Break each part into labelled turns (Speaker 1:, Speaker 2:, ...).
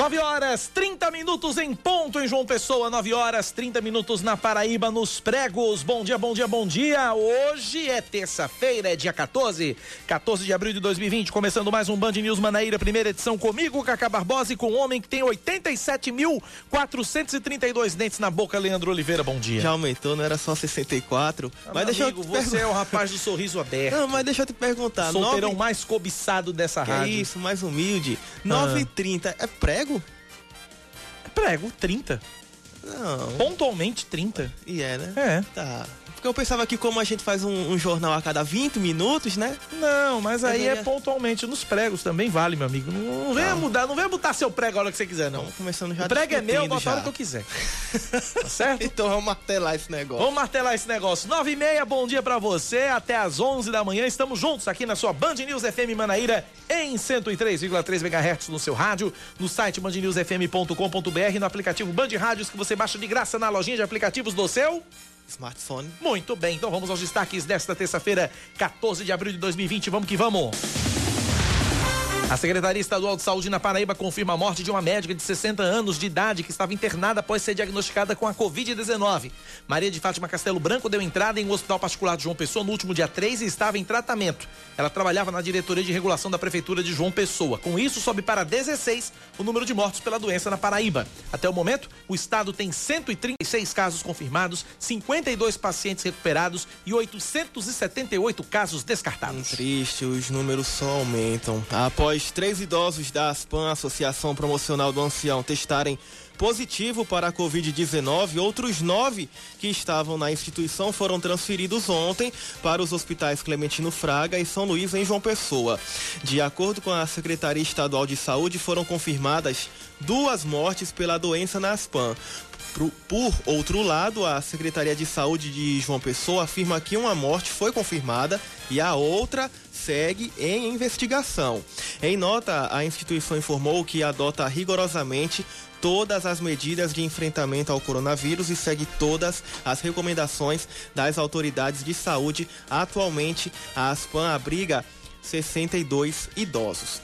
Speaker 1: 9 horas 30 minutos em ponto em João Pessoa, 9 horas 30 minutos na Paraíba, nos pregos. Bom dia, bom dia, bom dia. Hoje é terça-feira, é dia 14, 14 de abril de 2020, começando mais um Band News Manaíra, primeira edição comigo, Cacá Barbosa, e com um homem que tem 87.432 dentes na boca, Leandro Oliveira. Bom dia.
Speaker 2: Já aumentou, não era só 64.
Speaker 1: Ah, mas deixa amigo, eu você é o rapaz do sorriso aberto.
Speaker 2: Não, mas deixa eu te perguntar.
Speaker 1: Solteirão 9... mais cobiçado dessa que rádio.
Speaker 2: É isso, mais humilde. 9h30 ah. é prego?
Speaker 1: Prego, 30.
Speaker 2: Não.
Speaker 1: Pontualmente 30.
Speaker 2: E é, né?
Speaker 1: É.
Speaker 2: Tá. Porque eu pensava que como a gente faz um, um jornal a cada 20 minutos, né?
Speaker 1: Não, mas aí é pontualmente. Nos pregos também vale, meu amigo. Não, não venha mudar, não venha botar seu prego a hora que você quiser, não. Vamos
Speaker 2: começando já. O
Speaker 1: prego é meu, bota a hora que eu quiser. tá certo?
Speaker 2: então vamos martelar esse negócio.
Speaker 1: Vamos martelar esse negócio. 9 e meia, bom dia pra você. Até às 11 da manhã. Estamos juntos aqui na sua Band News FM Manaíra em 103,3 MHz no seu rádio, no site bandnewsfm.com.br, no aplicativo Band Rádios que você baixa de graça na lojinha de aplicativos do seu
Speaker 2: smartphone.
Speaker 1: Muito bem, então vamos aos destaques desta terça-feira, 14 de abril de 2020. Vamos que vamos. A Secretaria Estadual de Saúde na Paraíba confirma a morte de uma médica de 60 anos de idade que estava internada após ser diagnosticada com a Covid-19. Maria de Fátima Castelo Branco deu entrada em um hospital particular de João Pessoa no último dia 3 e estava em tratamento. Ela trabalhava na diretoria de regulação da Prefeitura de João Pessoa. Com isso, sobe para 16 o número de mortos pela doença na Paraíba. Até o momento, o estado tem 136 casos confirmados, 52 pacientes recuperados e 878 casos descartados.
Speaker 2: Triste, os números só aumentam. Após após três idosos da ASPAN, Associação Promocional do Ancião, testarem positivo para a Covid-19, outros nove que estavam na instituição foram transferidos ontem para os hospitais Clementino Fraga e São Luís, em João Pessoa. De acordo com a Secretaria Estadual de Saúde, foram confirmadas duas mortes pela doença na ASPAN. Por outro lado, a Secretaria de Saúde de João Pessoa afirma que uma morte foi confirmada e a outra segue em investigação. Em nota, a instituição informou que adota rigorosamente todas as medidas de enfrentamento ao coronavírus e segue todas as recomendações das autoridades de saúde. Atualmente, a ASPAN abriga 62 idosos.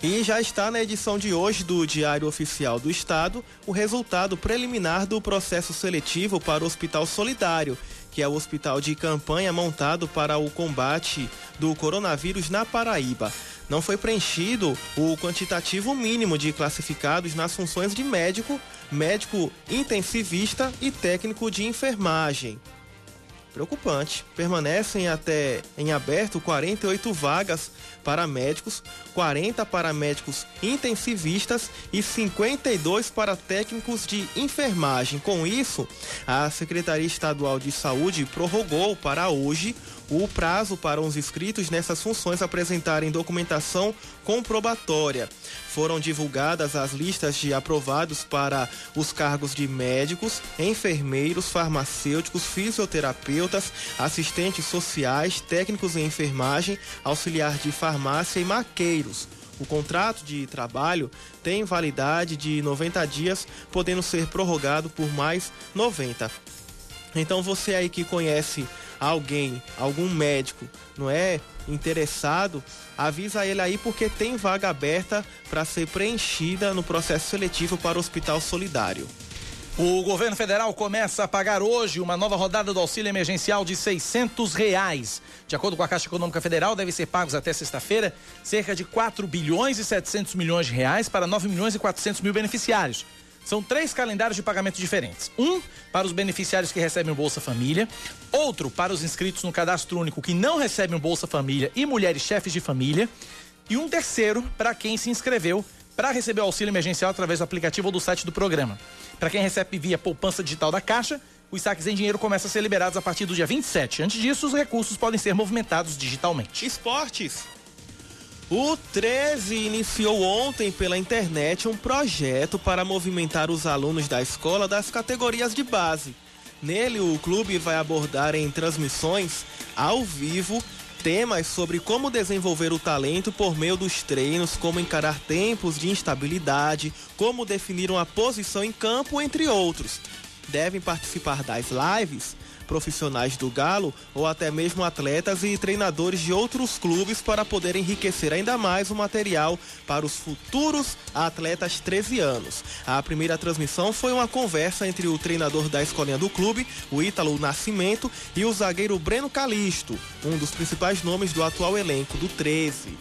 Speaker 2: E já está na edição de hoje do Diário Oficial do Estado o resultado preliminar do processo seletivo para o Hospital Solidário, que é o hospital de campanha montado para o combate do coronavírus na Paraíba. Não foi preenchido o quantitativo mínimo de classificados nas funções de médico, médico intensivista e técnico de enfermagem preocupante. Permanecem até em aberto 48 vagas para médicos, 40 para médicos intensivistas e 52 para técnicos de enfermagem. Com isso, a Secretaria Estadual de Saúde prorrogou para hoje o prazo para os inscritos nessas funções apresentarem documentação comprobatória. Foram divulgadas as listas de aprovados para os cargos de médicos, enfermeiros, farmacêuticos, fisioterapeutas, assistentes sociais, técnicos em enfermagem, auxiliar de farmácia e maqueiros. O contrato de trabalho tem validade de 90 dias, podendo ser prorrogado por mais 90. Então você aí que conhece alguém, algum médico, não é interessado, avisa ele aí porque tem vaga aberta para ser preenchida no processo seletivo para o Hospital Solidário.
Speaker 1: O governo federal começa a pagar hoje uma nova rodada do auxílio emergencial de 600 reais. De acordo com a Caixa Econômica Federal, devem ser pagos até sexta-feira cerca de 4 bilhões e 700 milhões de reais para 9 milhões e 400 mil beneficiários. São três calendários de pagamento diferentes. Um para os beneficiários que recebem o Bolsa Família, outro para os inscritos no cadastro único que não recebem o Bolsa Família e mulheres chefes de família, e um terceiro para quem se inscreveu para receber o auxílio emergencial através do aplicativo ou do site do programa. Para quem recebe via poupança digital da Caixa, os saques em dinheiro começam a ser liberados a partir do dia 27. Antes disso, os recursos podem ser movimentados digitalmente.
Speaker 2: Esportes. O 13 iniciou ontem pela internet um projeto para movimentar os alunos da escola das categorias de base. Nele, o clube vai abordar em transmissões ao vivo temas sobre como desenvolver o talento por meio dos treinos, como encarar tempos de instabilidade, como definir uma posição em campo, entre outros. Devem participar das lives profissionais do Galo ou até mesmo atletas e treinadores de outros clubes para poder enriquecer ainda mais o material para os futuros atletas 13 anos. A primeira transmissão foi uma conversa entre o treinador da escolinha do clube, o Ítalo Nascimento, e o zagueiro Breno Calisto, um dos principais nomes do atual elenco do 13.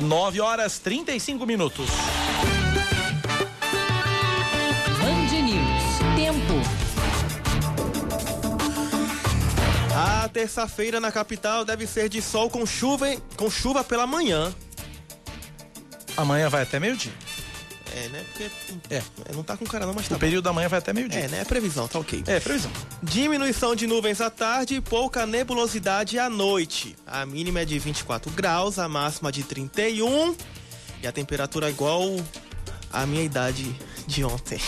Speaker 1: 9 horas 35 minutos.
Speaker 2: A terça-feira na capital deve ser de sol com chuva, com chuva pela manhã.
Speaker 1: Amanhã vai até meio-dia.
Speaker 2: É, né? Porque.
Speaker 1: É.
Speaker 2: Não tá com cara não, mas tá
Speaker 1: O período da manhã vai até meio-dia.
Speaker 2: É, né? É previsão, tá ok.
Speaker 1: É, previsão.
Speaker 2: Diminuição de nuvens à tarde e pouca nebulosidade à noite. A mínima é de 24 graus, a máxima de 31 e a temperatura é igual à minha idade de ontem.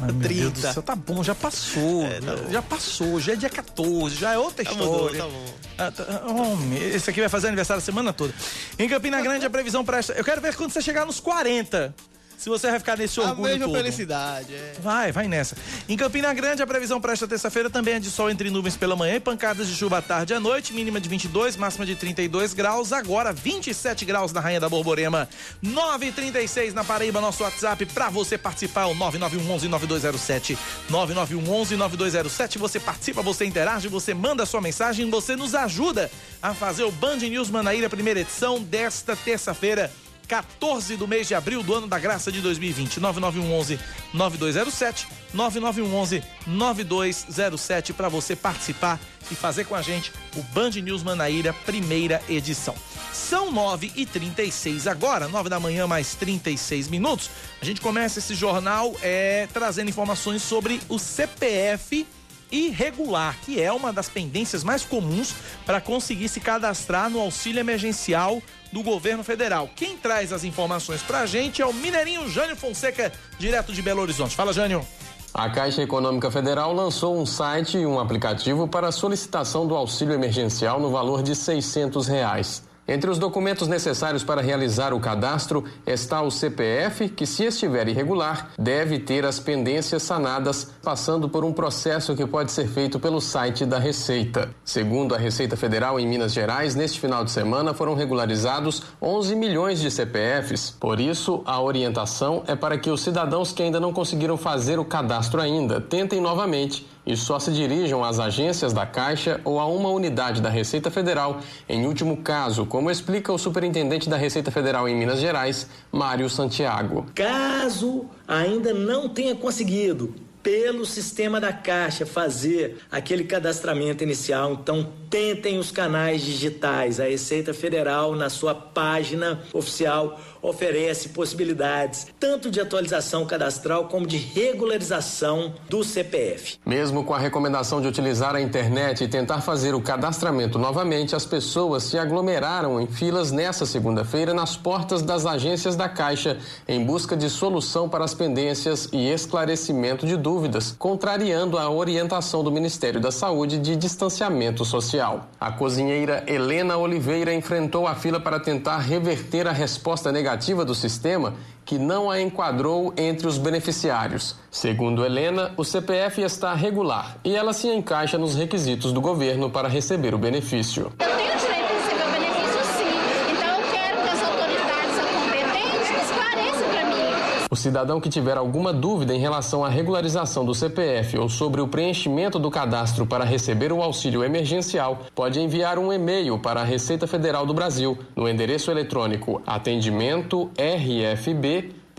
Speaker 1: Ai, meu Deus do céu, tá bom, já passou.
Speaker 2: É, tá
Speaker 1: já, já passou, já é dia 14, já é outra
Speaker 2: Tá
Speaker 1: história.
Speaker 2: bom, tá bom.
Speaker 1: Ah, tá- homem, esse aqui vai fazer aniversário a semana toda. Em Campina Grande, a previsão para esta. Eu quero ver quando você chegar nos 40. Se você vai ficar nesse
Speaker 2: A
Speaker 1: orgulho
Speaker 2: mesma
Speaker 1: todo.
Speaker 2: felicidade, é.
Speaker 1: Vai, vai nessa. Em Campina Grande, a previsão para esta terça-feira também é de sol entre nuvens pela manhã e pancadas de chuva à tarde e à noite, mínima de 22, máxima de 32 graus. Agora 27 graus na Rainha da Borborema. 9:36 na Paraíba, nosso WhatsApp para você participar, o 9911-9207. 9911-9207. Você participa, você interage, você manda sua mensagem, você nos ajuda a fazer o Band News Manaíra, primeira edição desta terça-feira. 14 do mês de abril do ano da graça de 2020. 9911 9207 9911 9207 para você participar e fazer com a gente o Band News Manaíra primeira edição. São 9 e 36 agora, 9 da manhã mais 36 minutos. A gente começa esse jornal é, trazendo informações sobre o CPF irregular, que é uma das pendências mais comuns para conseguir se cadastrar no auxílio emergencial do governo federal. Quem traz as informações para a gente é o Mineirinho Jânio Fonseca, direto de Belo Horizonte. Fala, Jânio.
Speaker 3: A Caixa Econômica Federal lançou um site e um aplicativo para solicitação do auxílio emergencial no valor de 600 reais. Entre os documentos necessários para realizar o cadastro está o CPF, que, se estiver irregular, deve ter as pendências sanadas, passando por um processo que pode ser feito pelo site da Receita. Segundo a Receita Federal em Minas Gerais, neste final de semana foram regularizados 11 milhões de CPFs. Por isso, a orientação é para que os cidadãos que ainda não conseguiram fazer o cadastro ainda tentem novamente e só se dirijam às agências da Caixa ou a uma unidade da Receita Federal, em último caso, como explica o superintendente da Receita Federal em Minas Gerais, Mário Santiago.
Speaker 4: Caso ainda não tenha conseguido pelo sistema da Caixa fazer aquele cadastramento inicial, então tentem os canais digitais. A Receita Federal na sua página oficial oferece possibilidades tanto de atualização cadastral como de regularização do CPF.
Speaker 3: Mesmo com a recomendação de utilizar a internet e tentar fazer o cadastramento novamente, as pessoas se aglomeraram em filas nesta segunda-feira nas portas das agências da Caixa em busca de solução para as pendências e esclarecimento de dúvidas, contrariando a orientação do Ministério da Saúde de distanciamento social. A cozinheira Helena Oliveira enfrentou a fila para tentar reverter a resposta negativa do sistema que não a enquadrou entre os beneficiários. Segundo Helena, o CPF está regular e ela se encaixa nos requisitos do governo para receber o benefício.
Speaker 5: Eu tenho direito a receber o benefício sim. Então eu quero que as autoridades competentes esclareçam para mim.
Speaker 3: O cidadão que tiver alguma dúvida em relação à regularização do CPF ou sobre o preenchimento do cadastro para receber o auxílio emergencial, pode enviar um e-mail para a Receita Federal do Brasil no endereço eletrônico atendimento rfb.06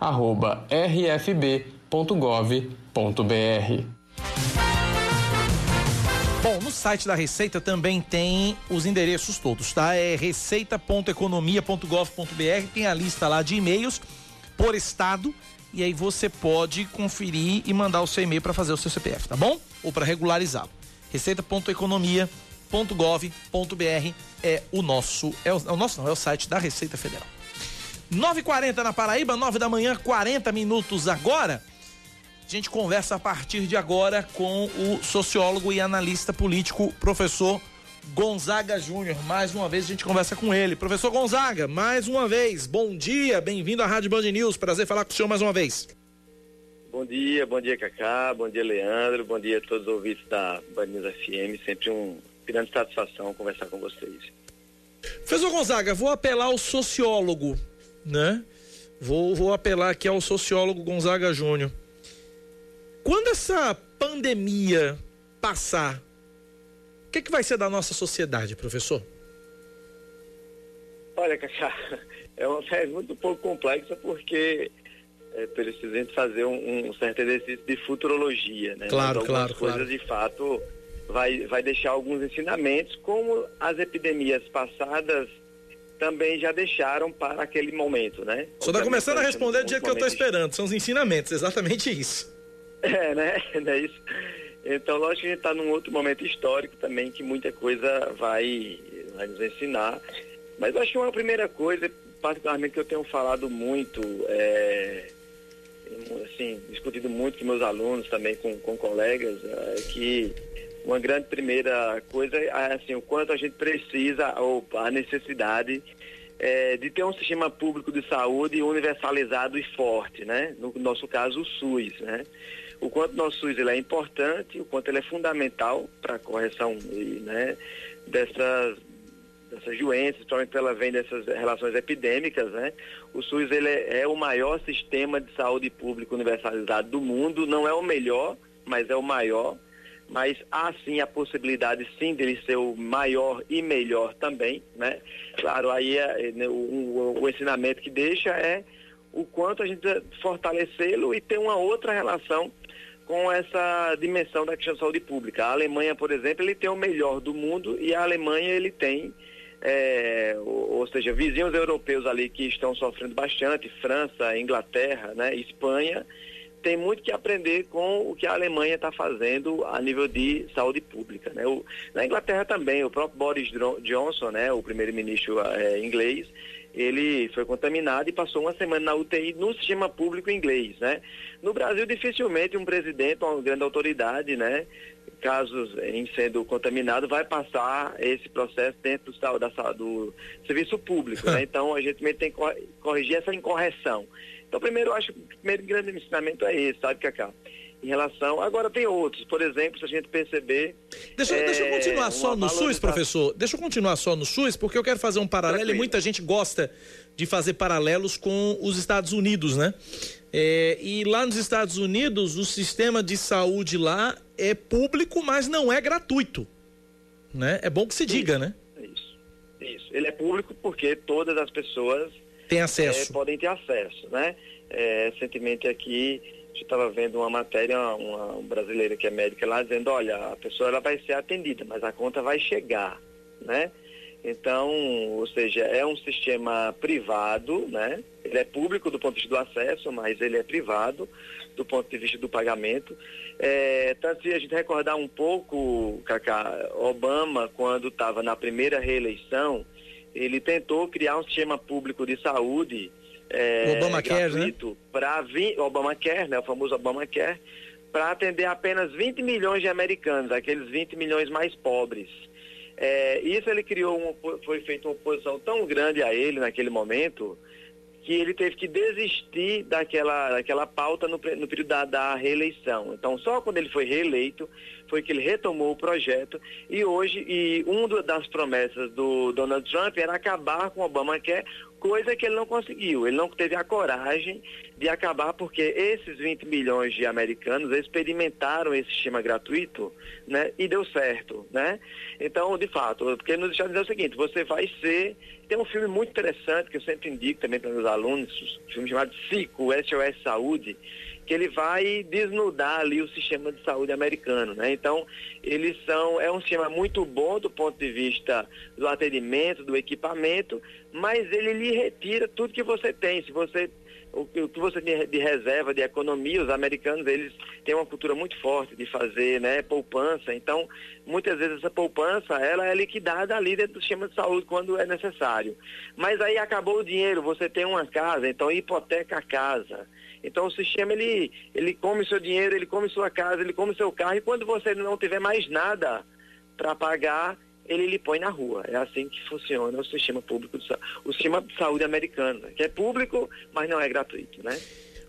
Speaker 3: arroba rfb.gov.br.
Speaker 1: Site da Receita também tem os endereços todos, tá? É receita.economia.gov.br, tem a lista lá de e-mails por estado e aí você pode conferir e mandar o seu e-mail para fazer o seu CPF, tá bom? Ou para regularizá-lo. receita.economia.gov.br é o nosso, é o, é o nosso não, é o site da Receita Federal. 9h40 na Paraíba, 9 da manhã, 40 minutos agora. A gente conversa a partir de agora com o sociólogo e analista político, professor Gonzaga Júnior. Mais uma vez a gente conversa com ele. Professor Gonzaga, mais uma vez, bom dia, bem-vindo à Rádio Band News. Prazer falar com o senhor mais uma vez.
Speaker 6: Bom dia, bom dia Cacá, bom dia Leandro, bom dia a todos os ouvintes da Band News FM. Sempre uma grande satisfação conversar com vocês.
Speaker 1: Professor Gonzaga, vou apelar ao sociólogo, né? Vou, vou apelar aqui ao sociólogo Gonzaga Júnior. Quando essa pandemia passar, o que, que vai ser da nossa sociedade, professor?
Speaker 6: Olha, Cacá, é uma pergunta um pouco complexa porque é, precisamos fazer um, um, certo exercício de futurologia, né?
Speaker 1: Claro, claro,
Speaker 6: coisas
Speaker 1: claro.
Speaker 6: de fato vai, vai deixar alguns ensinamentos, como as epidemias passadas também já deixaram para aquele momento, né?
Speaker 1: Só está começando a responder do jeito que eu estou esperando, são os ensinamentos, exatamente isso.
Speaker 6: É, né? Não é isso. Então, lógico que a gente está num outro momento histórico também que muita coisa vai, vai nos ensinar. Mas acho que uma primeira coisa, particularmente que eu tenho falado muito, é, assim, discutido muito com meus alunos também, com, com colegas, é que uma grande primeira coisa é assim, o quanto a gente precisa, ou a necessidade é, de ter um sistema público de saúde universalizado e forte, né? No nosso caso, o SUS, né? O quanto nosso SUS ele é importante, o quanto ele é fundamental para a correção né, dessas, dessas doenças, principalmente pela vem dessas relações epidêmicas, né? O SUS ele é, é o maior sistema de saúde pública universalizado do mundo, não é o melhor, mas é o maior mas há sim a possibilidade sim dele ser o maior e melhor também, né? Claro, aí é, né, o, o, o, ensinamento que deixa é o quanto a gente fortalecê-lo e ter uma outra relação com essa dimensão da questão de saúde pública. A Alemanha, por exemplo, ele tem o melhor do mundo e a Alemanha ele tem, é, ou, ou seja, vizinhos europeus ali que estão sofrendo bastante, França, Inglaterra, né, Espanha, tem muito que aprender com o que a Alemanha está fazendo a nível de saúde pública. Né? O, na Inglaterra também, o próprio Boris Johnson, né, o primeiro-ministro é, inglês, ele foi contaminado e passou uma semana na UTI no sistema público inglês. Né? No Brasil, dificilmente um presidente, uma grande autoridade, né, casos em sendo contaminado, vai passar esse processo dentro do, da, do serviço público. Né? Então, a gente também tem que corrigir essa incorreção. Então, primeiro, eu acho que o primeiro grande ensinamento é esse, sabe, Cacá? Em relação. Agora, tem outros. Por exemplo, se a gente perceber.
Speaker 1: Deixa, é, deixa eu continuar só no SUS, professor. Deixa eu continuar só no SUS, porque eu quero fazer um paralelo Tranquilo. e muita gente gosta de fazer paralelos com os Estados Unidos, né? É, e lá nos Estados Unidos, o sistema de saúde lá é público, mas não é gratuito. Né? É bom que se diga,
Speaker 6: isso,
Speaker 1: né?
Speaker 6: Isso. Isso. Ele é público porque todas as pessoas
Speaker 1: tem acesso.
Speaker 6: É, podem ter acesso, né? É, recentemente aqui, gente estava vendo uma matéria, uma, brasileira que é médica lá, dizendo, olha, a pessoa ela vai ser atendida, mas a conta vai chegar, né? Então, ou seja, é um sistema privado, né? Ele é público do ponto de vista do acesso, mas ele é privado do ponto de vista do pagamento. É, tanto se a gente recordar um pouco, Cacá, Obama, quando estava na primeira reeleição, ele tentou criar um sistema público de saúde é,
Speaker 1: Obamacare, né?
Speaker 6: para Obamacare, né, o famoso Obamacare, para atender apenas 20 milhões de americanos, aqueles 20 milhões mais pobres. É, isso ele criou, uma, foi feita uma oposição tão grande a ele naquele momento, que ele teve que desistir daquela, daquela pauta no, no período da, da, reeleição. Então, só quando ele foi reeleito foi que ele retomou o projeto e hoje, e uma das promessas do Donald Trump era acabar com o Obamacare, coisa que ele não conseguiu. Ele não teve a coragem de acabar porque esses 20 milhões de americanos experimentaram esse sistema gratuito, né, e deu certo, né? Então, de fato, porque nos Estados Unidos é o seguinte, você vai ser tem um filme muito interessante que eu sempre indico também para meus alunos, um filme chamado SICO, SOS Saúde, que ele vai desnudar ali o sistema de saúde americano, né? Então, eles são, é um sistema muito bom do ponto de vista do atendimento, do equipamento, mas ele lhe retira tudo que você tem. Se você o que você tem de reserva, de economia, os americanos, eles têm uma cultura muito forte de fazer, né, poupança. Então, muitas vezes essa poupança, ela é liquidada ali dentro do sistema de saúde quando é necessário. Mas aí acabou o dinheiro, você tem uma casa, então hipoteca a casa. Então o sistema ele, ele come seu dinheiro, ele come sua casa, ele come seu carro e quando você não tiver mais nada para pagar, ele lhe põe na rua. É assim que funciona o sistema público, de, o sistema de saúde americano, que é público, mas não é gratuito, né?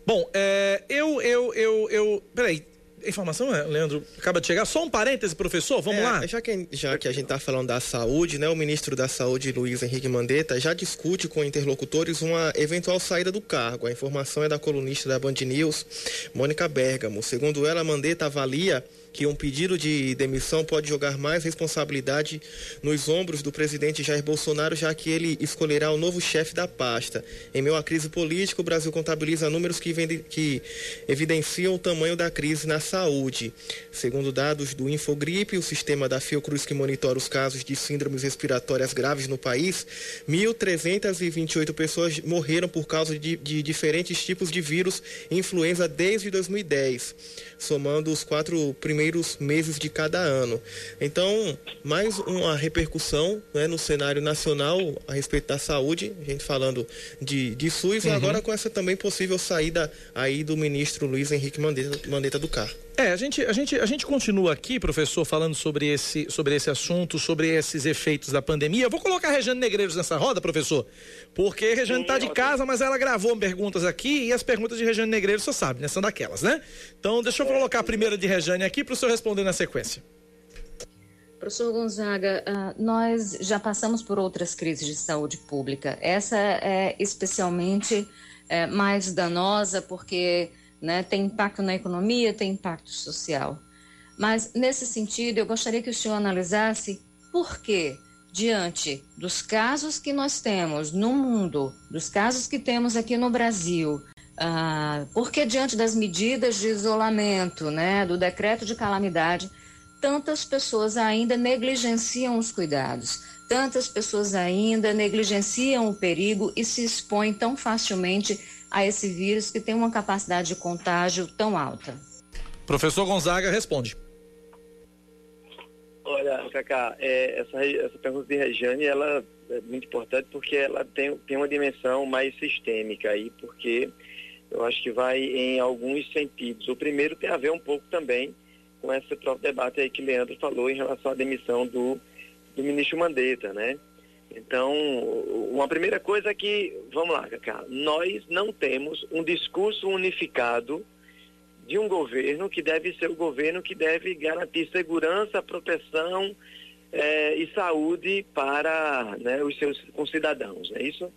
Speaker 1: Bom, é, eu, eu, eu, eu, peraí, informação, é, Leandro, acaba de chegar. Só um parêntese, professor, vamos é, lá.
Speaker 2: Já que, já que a gente está falando da saúde, né, o ministro da Saúde, Luiz Henrique Mandetta, já discute com interlocutores uma eventual saída do cargo. A informação é da colunista da Band News, Mônica Bergamo. Segundo ela, Mandetta avalia que um pedido de demissão pode jogar mais responsabilidade nos ombros do presidente Jair Bolsonaro, já que ele escolherá o novo chefe da pasta. Em meio à crise política, o Brasil contabiliza números que, vende, que evidenciam o tamanho da crise na saúde. Segundo dados do Infogripe, o sistema da Fiocruz que monitora os casos de síndromes respiratórias graves no país, 1.328 pessoas morreram por causa de, de diferentes tipos de vírus influenza desde 2010, somando os quatro primeiros primeiros meses de cada ano. Então, mais uma repercussão né, no cenário nacional a respeito da saúde, a gente falando de, de SUS, uhum. e agora com essa também possível saída aí do ministro Luiz Henrique Mandetta, Mandetta do carro.
Speaker 1: É, a gente, a, gente, a gente continua aqui, professor, falando sobre esse, sobre esse assunto, sobre esses efeitos da pandemia. Eu vou colocar a Rejane Negreiros nessa roda, professor, porque a Rejane está de casa, mas ela gravou perguntas aqui e as perguntas de Rejane Negreiros, você sabe, né? São daquelas, né? Então, deixa eu colocar a primeira de Rejane aqui para o senhor responder na sequência.
Speaker 7: Professor Gonzaga, uh, nós já passamos por outras crises de saúde pública. Essa é especialmente é, mais danosa porque né? Tem impacto na economia, tem impacto social. Mas, nesse sentido, eu gostaria que o senhor analisasse por que, diante dos casos que nós temos no mundo, dos casos que temos aqui no Brasil, ah, por que, diante das medidas de isolamento, né, do decreto de calamidade, tantas pessoas ainda negligenciam os cuidados, tantas pessoas ainda negligenciam o perigo e se expõem tão facilmente a esse vírus que tem uma capacidade de contágio tão alta?
Speaker 1: Professor Gonzaga responde.
Speaker 6: Olha, Cacá, é, essa, essa pergunta de Regiane, ela é muito importante porque ela tem, tem uma dimensão mais sistêmica aí, porque eu acho que vai em alguns sentidos. O primeiro tem a ver um pouco também com esse próprio debate aí que Leandro falou em relação à demissão do, do ministro Mandetta, né? Então, uma primeira coisa é que, vamos lá, Cacá, nós não temos um discurso unificado de um governo que deve ser o governo que deve garantir segurança, proteção eh, e saúde para né, os seus concidadãos, não é isso?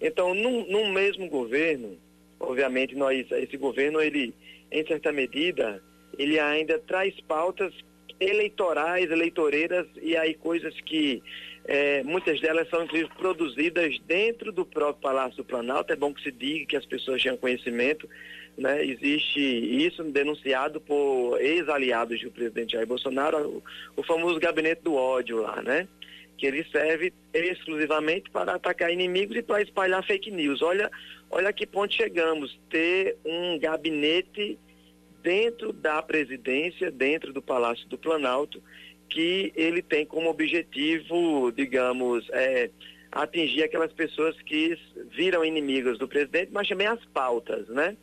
Speaker 6: Então, num, num mesmo governo, obviamente, nós, esse governo, ele, em certa medida, ele ainda traz pautas eleitorais, eleitoreiras e aí coisas que é, muitas delas são inclusive produzidas dentro do próprio Palácio do Planalto. É bom que se diga que as pessoas tenham conhecimento. Né? Existe isso denunciado por ex-aliados do presidente Jair Bolsonaro, o, o famoso gabinete do ódio lá, né? que ele serve exclusivamente para atacar inimigos e para espalhar fake news. Olha, olha a que ponto chegamos, ter um gabinete dentro da presidência, dentro do Palácio do Planalto, que ele tem como objetivo, digamos, é, atingir aquelas pessoas que viram inimigas do presidente, mas também as pautas, né?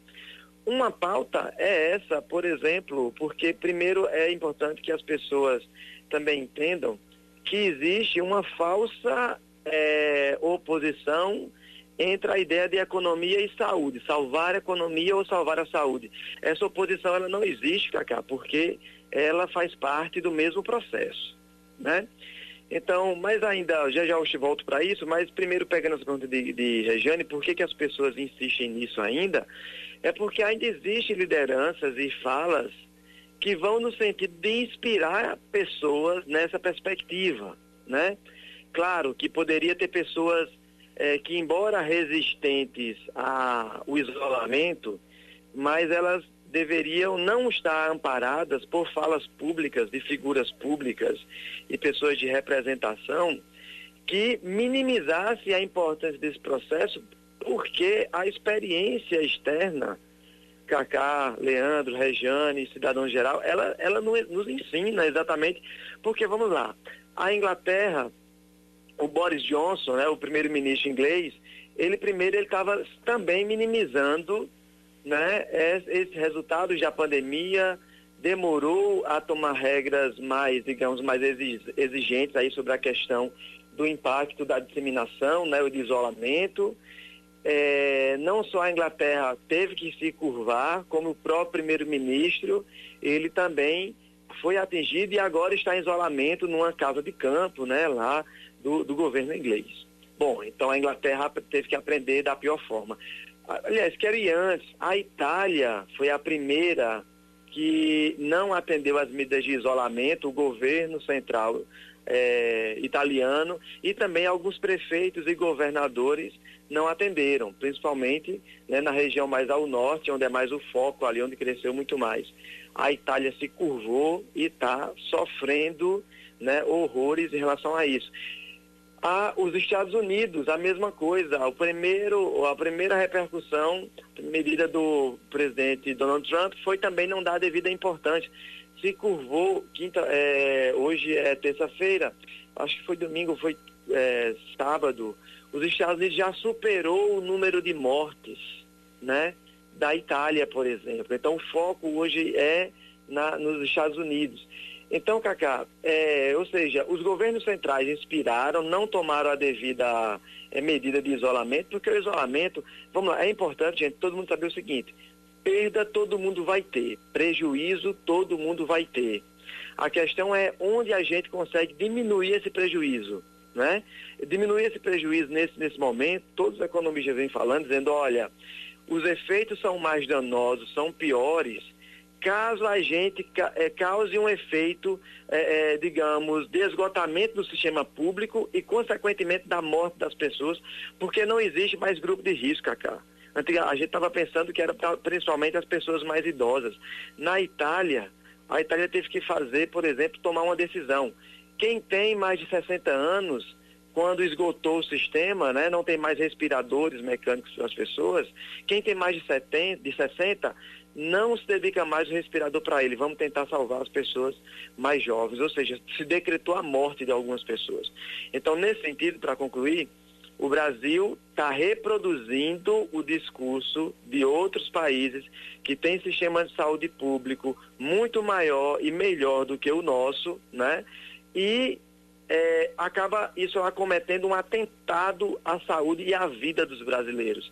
Speaker 6: Uma pauta é essa, por exemplo, porque primeiro é importante que as pessoas também entendam que existe uma falsa é, oposição entre a ideia de economia e saúde, salvar a economia ou salvar a saúde. Essa oposição ela não existe, Cacá, porque ela faz parte do mesmo processo, né? Então, mas ainda, já já eu volto para isso, mas primeiro pegando essa pergunta de, de Regiane, por que, que as pessoas insistem nisso ainda? É porque ainda existem lideranças e falas que vão no sentido de inspirar pessoas nessa perspectiva, né? Claro que poderia ter pessoas é, que, embora resistentes ao isolamento, mas elas deveriam não estar amparadas por falas públicas de figuras públicas e pessoas de representação que minimizasse a importância desse processo, porque a experiência externa, Cacá, Leandro, Regiane, cidadão geral, ela, ela nos ensina exatamente, porque vamos lá, a Inglaterra, o Boris Johnson, né, o primeiro-ministro inglês, ele primeiro ele estava também minimizando né, esses resultados da pandemia, demorou a tomar regras mais, digamos, mais exigentes aí sobre a questão do impacto da disseminação, né, o de isolamento. É, não só a Inglaterra teve que se curvar, como o próprio primeiro-ministro, ele também foi atingido e agora está em isolamento numa casa de campo, né, lá do, do governo inglês. Bom, então a Inglaterra teve que aprender da pior forma. Aliás, quero ir antes, a Itália foi a primeira que não atendeu às medidas de isolamento, o governo central é, italiano e também alguns prefeitos e governadores não atenderam, principalmente né, na região mais ao norte, onde é mais o foco, ali onde cresceu muito mais. A Itália se curvou e está sofrendo né, horrores em relação a isso. A, os Estados Unidos, a mesma coisa. O primeiro, a primeira repercussão, medida do presidente Donald Trump, foi também não dar a devida importância. Se curvou, quinta, é, hoje é terça-feira, acho que foi domingo, foi é, sábado, os Estados Unidos já superou o número de mortes, né? Da Itália, por exemplo. Então o foco hoje é na, nos Estados Unidos. Então, Cacá, é, ou seja, os governos centrais inspiraram, não tomaram a devida é, medida de isolamento, porque o isolamento, vamos lá, é importante, gente, todo mundo saber o seguinte, perda todo mundo vai ter, prejuízo todo mundo vai ter. A questão é onde a gente consegue diminuir esse prejuízo, né? Diminuir esse prejuízo nesse, nesse momento, todos os economistas vêm falando, dizendo, olha, os efeitos são mais danosos, são piores, caso a gente é, cause um efeito, é, é, digamos, de esgotamento do sistema público e, consequentemente, da morte das pessoas, porque não existe mais grupo de risco, Cacá. A gente estava pensando que era principalmente as pessoas mais idosas. Na Itália, a Itália teve que fazer, por exemplo, tomar uma decisão. Quem tem mais de 60 anos, quando esgotou o sistema, né, não tem mais respiradores mecânicos para as pessoas, quem tem mais de 70, de 60, não se dedica mais o respirador para ele. Vamos tentar salvar as pessoas mais jovens. Ou seja, se decretou a morte de algumas pessoas. Então, nesse sentido, para concluir, o Brasil está reproduzindo o discurso de outros países que têm sistema de saúde público muito maior e melhor do que o nosso, né? E é, acaba isso acometendo um atentado à saúde e à vida dos brasileiros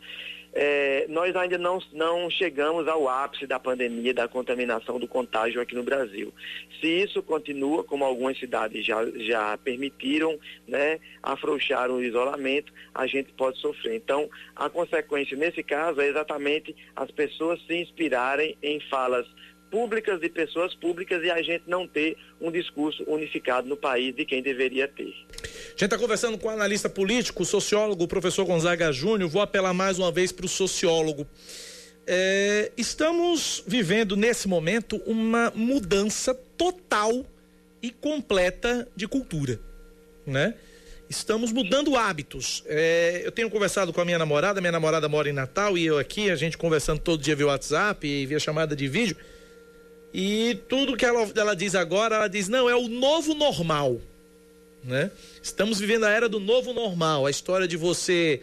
Speaker 6: é, nós ainda não, não chegamos ao ápice da pandemia, da contaminação, do contágio aqui no Brasil. Se isso continua, como algumas cidades já, já permitiram, né, afrouxar o isolamento, a gente pode sofrer. Então, a consequência nesse caso é exatamente as pessoas se inspirarem em falas públicas de pessoas públicas e a gente não ter um discurso unificado no país de quem deveria ter.
Speaker 1: A gente está conversando com o analista político, sociólogo, professor Gonzaga Júnior. Vou apelar mais uma vez para o sociólogo. É, estamos vivendo nesse momento uma mudança total e completa de cultura, né? Estamos mudando hábitos. É, eu tenho conversado com a minha namorada, minha namorada mora em Natal e eu aqui, a gente conversando todo dia via WhatsApp e via chamada de vídeo. E tudo que ela, ela diz agora, ela diz, não, é o novo normal né? Estamos vivendo a era do novo normal, a história de você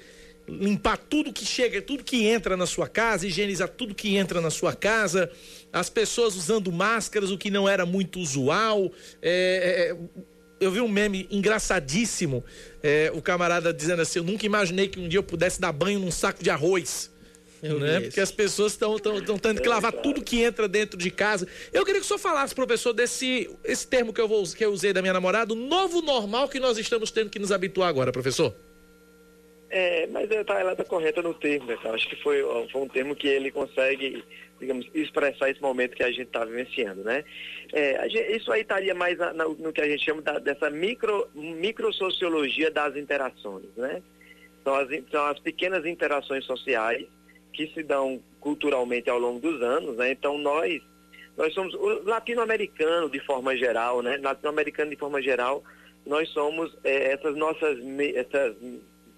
Speaker 1: limpar tudo que chega, tudo que entra na sua casa, higienizar tudo que entra na sua casa, as pessoas usando máscaras, o que não era muito usual. É, é, eu vi um meme engraçadíssimo, é, o camarada dizendo assim: Eu nunca imaginei que um dia eu pudesse dar banho num saco de arroz né? Porque as pessoas estão tendo que lavar tudo que entra dentro de casa. Eu queria que o senhor falasse, professor, desse esse termo que eu, vou, que eu usei da minha namorada, o novo normal que nós estamos tendo que nos habituar agora, professor.
Speaker 6: É, mas ela está correta no termo, né? Acho que foi, foi um termo que ele consegue, digamos, expressar esse momento que a gente está vivenciando, né? É, gente, isso aí estaria mais na, no que a gente chama da, dessa micro, microsociologia das interações, né? São as, são as pequenas interações sociais que se dão culturalmente ao longo dos anos, né? Então nós nós somos o latino-americano de forma geral, né? Latino-americano de forma geral nós somos é, essas nossas essas,